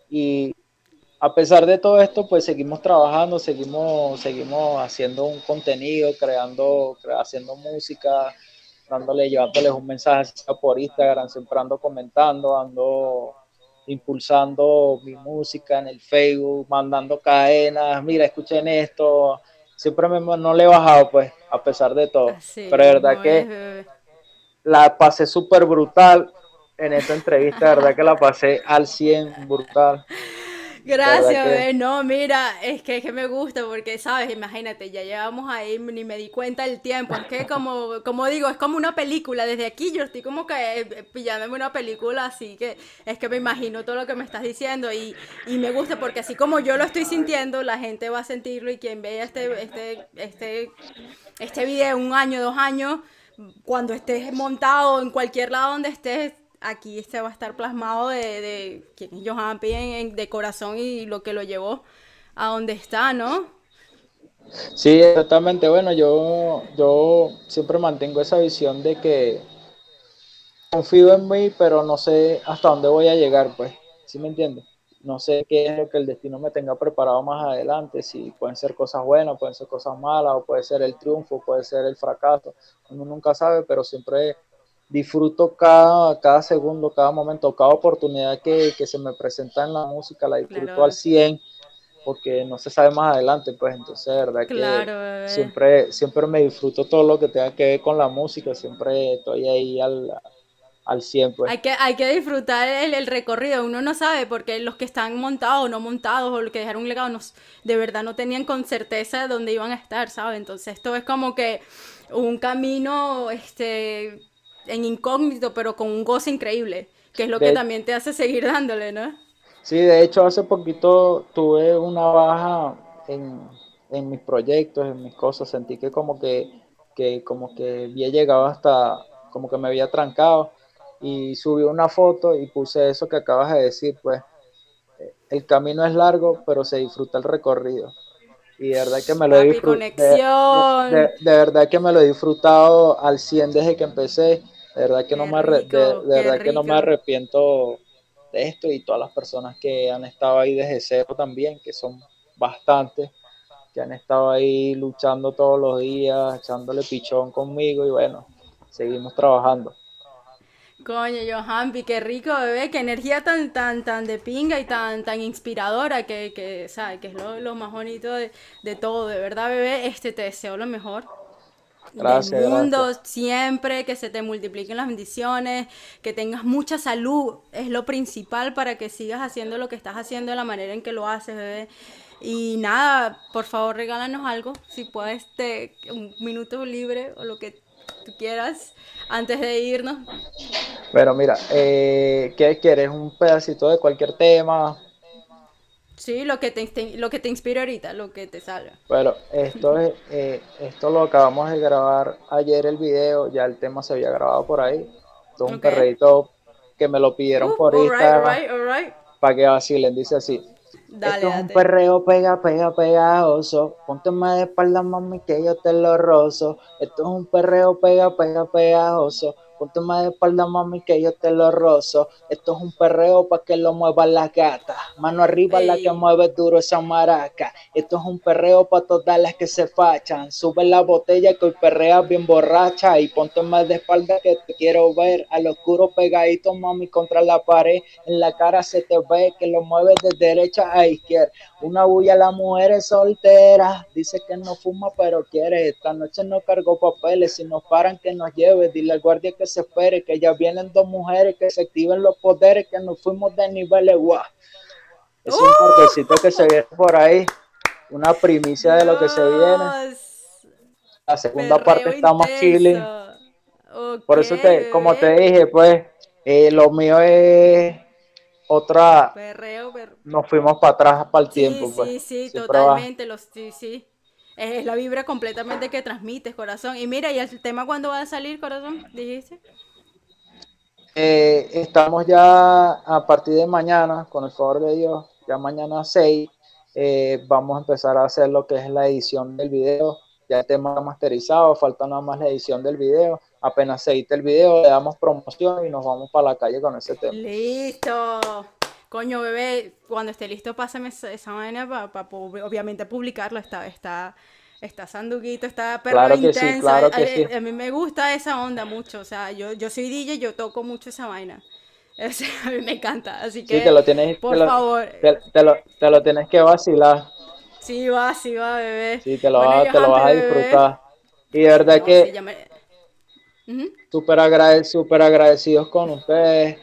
Y a pesar de todo esto, pues seguimos trabajando, seguimos, seguimos haciendo un contenido, creando, haciendo música, dándole, llevándoles un mensaje por Instagram, siempre ando comentando, ando impulsando mi música en el Facebook, mandando cadenas, mira, escuchen esto, siempre me, no le he bajado, pues, a pesar de todo. Pero es verdad que la pasé súper brutal en esa entrevista, verdad que la pasé al 100 brutal. [LAUGHS] Gracias, no, mira, es que, es que me gusta porque, sabes, imagínate, ya llevamos ahí, ni me di cuenta del tiempo, es que como, como digo, es como una película, desde aquí yo estoy como que eh, pillándome una película, así que es que me imagino todo lo que me estás diciendo y, y me gusta porque así como yo lo estoy sintiendo, la gente va a sentirlo y quien vea este, este, este, este video un año, dos años, cuando estés montado en cualquier lado donde estés, aquí este va a estar plasmado de, de quién es Johan P. de corazón y lo que lo llevó a donde está, ¿no? Sí, exactamente. Bueno, yo, yo siempre mantengo esa visión de que confío en mí, pero no sé hasta dónde voy a llegar, pues. ¿Sí me entiendes? No sé qué es lo que el destino me tenga preparado más adelante, si pueden ser cosas buenas, pueden ser cosas malas, o puede ser el triunfo, puede ser el fracaso. Uno nunca sabe, pero siempre disfruto cada, cada segundo, cada momento, cada oportunidad que, se me presenta en la música, la disfruto al 100 porque no se sabe más adelante, pues entonces, verdad que siempre, siempre me disfruto todo lo que tenga que ver con la música, siempre estoy ahí al, al 100, pues. Hay que, hay que disfrutar el, recorrido, uno no sabe, porque los que están montados o no montados, o los que dejaron un legado, de verdad no tenían con certeza dónde iban a estar, ¿sabes? Entonces esto es como que un camino, este en incógnito, pero con un goce increíble, que es lo que también te hace seguir dándole, ¿no? Sí, de hecho hace poquito tuve una baja en, en mis proyectos, en mis cosas, sentí que como que, que como que había llegado hasta, como que me había trancado y subí una foto y puse eso que acabas de decir, pues el camino es largo, pero se disfruta el recorrido. Y de verdad que me lo he disfrutado. De, de, verdad que me lo he disfrutado al 100 desde que empecé. De verdad que, no me, de, verdad que no me arrepiento de esto y todas las personas que han estado ahí desde cero también, que son bastantes, que han estado ahí luchando todos los días, echándole pichón conmigo y bueno, seguimos trabajando. Coño, Johampi, qué rico, bebé, qué energía tan, tan, tan de pinga y tan, tan inspiradora, que, que, ¿sabes? que es lo, más bonito de, de, todo, de verdad, bebé, este, te deseo lo mejor, Gracias, del mundo siempre, que se te multipliquen las bendiciones, que tengas mucha salud, es lo principal para que sigas haciendo lo que estás haciendo de la manera en que lo haces, bebé. Y nada, por favor regálanos algo, si puedes, te, un minuto libre o lo que tú quieras antes de irnos. Pero mira, eh, ¿qué quieres? ¿Un pedacito de cualquier tema? Sí, lo que te, lo que te inspira ahorita, lo que te salga. Bueno, esto es, eh, esto lo acabamos de grabar ayer el video, ya el tema se había grabado por ahí. Esto es un perrito que me lo pidieron uh, por Instagram para que vacilen, dice así. esto es un perreo pega, pega, pegajoso. Ponte más de espalda, mami, que yo te lo rozo. Esto es un perreo pega, pega, pegajoso. Ponte más de espalda, mami, que yo te lo rozo. Esto es un perreo para que lo mueva la gata. Mano arriba la que mueve duro esa maraca. Esto es un perreo para todas las que se fachan. Sube la botella que hoy perrea bien borracha. Y ponte más de espalda que te quiero ver. Al oscuro pegadito, mami, contra la pared. En la cara se te ve que lo mueves de derecha a izquierda. Una bulla la mujer es soltera. Dice que no fuma, pero quiere. Esta noche no cargó papeles. Si nos paran, que nos lleve. Dile al guardia que se espere, que ya vienen dos mujeres, que se activen los poderes, que nos fuimos de niveles, guau. Es un cortecito que se viene por ahí, una primicia de lo que se viene. La segunda parte está más chilling. Por eso, te, como te dije, pues, eh, lo mío es otra. Perreo, Nos fuimos para atrás para el tiempo. pues. Sí, sí, totalmente. Los, sí, sí. Es la vibra completamente que transmites, corazón. Y mira, ¿y el tema cuándo va a salir, corazón? ¿Dijiste? Eh, estamos ya a partir de mañana, con el favor de Dios, ya mañana 6, eh, vamos a empezar a hacer lo que es la edición del video. Ya el tema masterizado, falta nada más la edición del video apenas se edite el video, le damos promoción y nos vamos para la calle con ese tema. Listo. Coño, bebé, cuando esté listo, pásame esa, manera para obviamente publicarlo. Está, está, está sanduguito, está perro claro que Sí, claro que a, sí. a, mí me gusta esa onda mucho. O sea, yo, yo soy DJ, yo toco mucho esa vaina. [LAUGHS] a mí me encanta. Así que, sí, te lo tienes, por favor. Te, lo, te, lo, tienes que vacilar. Sí, va, sí, va, bebé. Sí, te lo, vas, te lo vas a disfrutar. Y de verdad que Súper agradecidos con ustedes,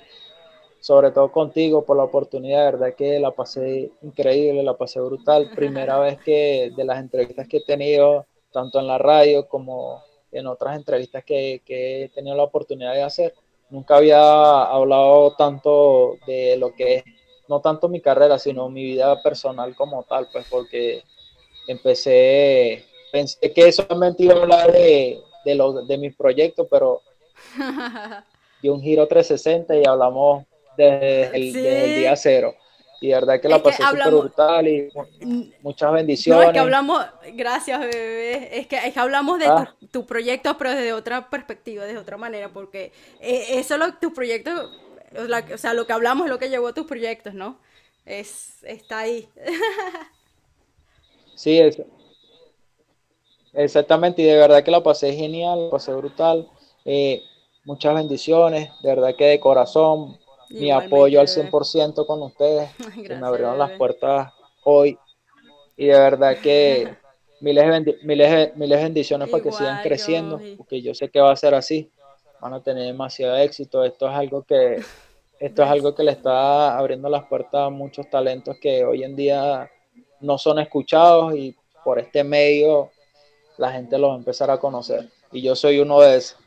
sobre todo contigo por la oportunidad, de verdad que la pasé increíble, la pasé brutal. [LAUGHS] Primera vez que de las entrevistas que he tenido, tanto en la radio como en otras entrevistas que, que he tenido la oportunidad de hacer, nunca había hablado tanto de lo que es, no tanto mi carrera, sino mi vida personal como tal, pues porque empecé, pensé que solamente iba a hablar de, de, los, de mis proyectos, pero [LAUGHS] dio un giro 360 y hablamos desde el, día cero. Y de verdad que la pasé súper brutal y muchas bendiciones. No, es que hablamos, gracias bebé, es que, es que hablamos de ah. tus tu proyectos, pero desde otra perspectiva, desde otra manera, porque eh, eso lo, tus proyectos, o sea, lo que hablamos es lo que llevó a tus proyectos, ¿no? Es, está ahí. [LAUGHS] sí, es, Exactamente, y de verdad que la pasé genial, la pasé brutal. Eh, muchas bendiciones, de verdad que de corazón, mi apoyo al 100% con ustedes, [LAUGHS] que me abrieron las puertas hoy. Y de verdad que [LAUGHS] miles de, miles, miles bendiciones para que sigan creciendo, porque yo sé que va a ser así. Van a tener demasiado éxito. Esto es algo que [LAUGHS] esto es algo que le está abriendo las puertas a muchos talentos que hoy en día no son escuchados y por este medio la gente los va a empezar a conocer. Y yo soy uno de esos.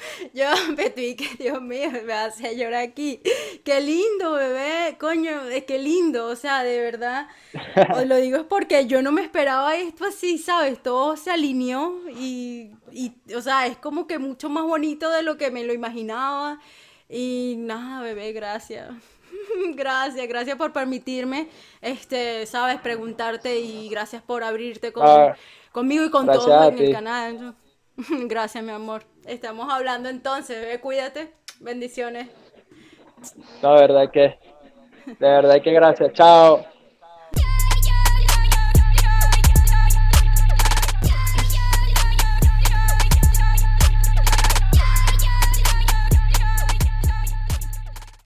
[LAUGHS] Yo, [LAUGHS] Betty, que Dios mío, me hace llorar aquí. Qué lindo, bebé, coño, es que lindo, o sea, de verdad. Os lo digo es porque yo no me esperaba esto así, ¿sabes? Todo se alineó y, y, o sea, es como que mucho más bonito de lo que me lo imaginaba. Y nada, bebé, gracias. [LAUGHS] Gracias, gracias por permitirme, este, sabes, preguntarte y gracias por abrirte con, ah, conmigo y con todos en el canal. [LAUGHS] Gracias, mi amor. Estamos hablando entonces, cuídate. Bendiciones. La verdad que, de verdad que gracias. Chao.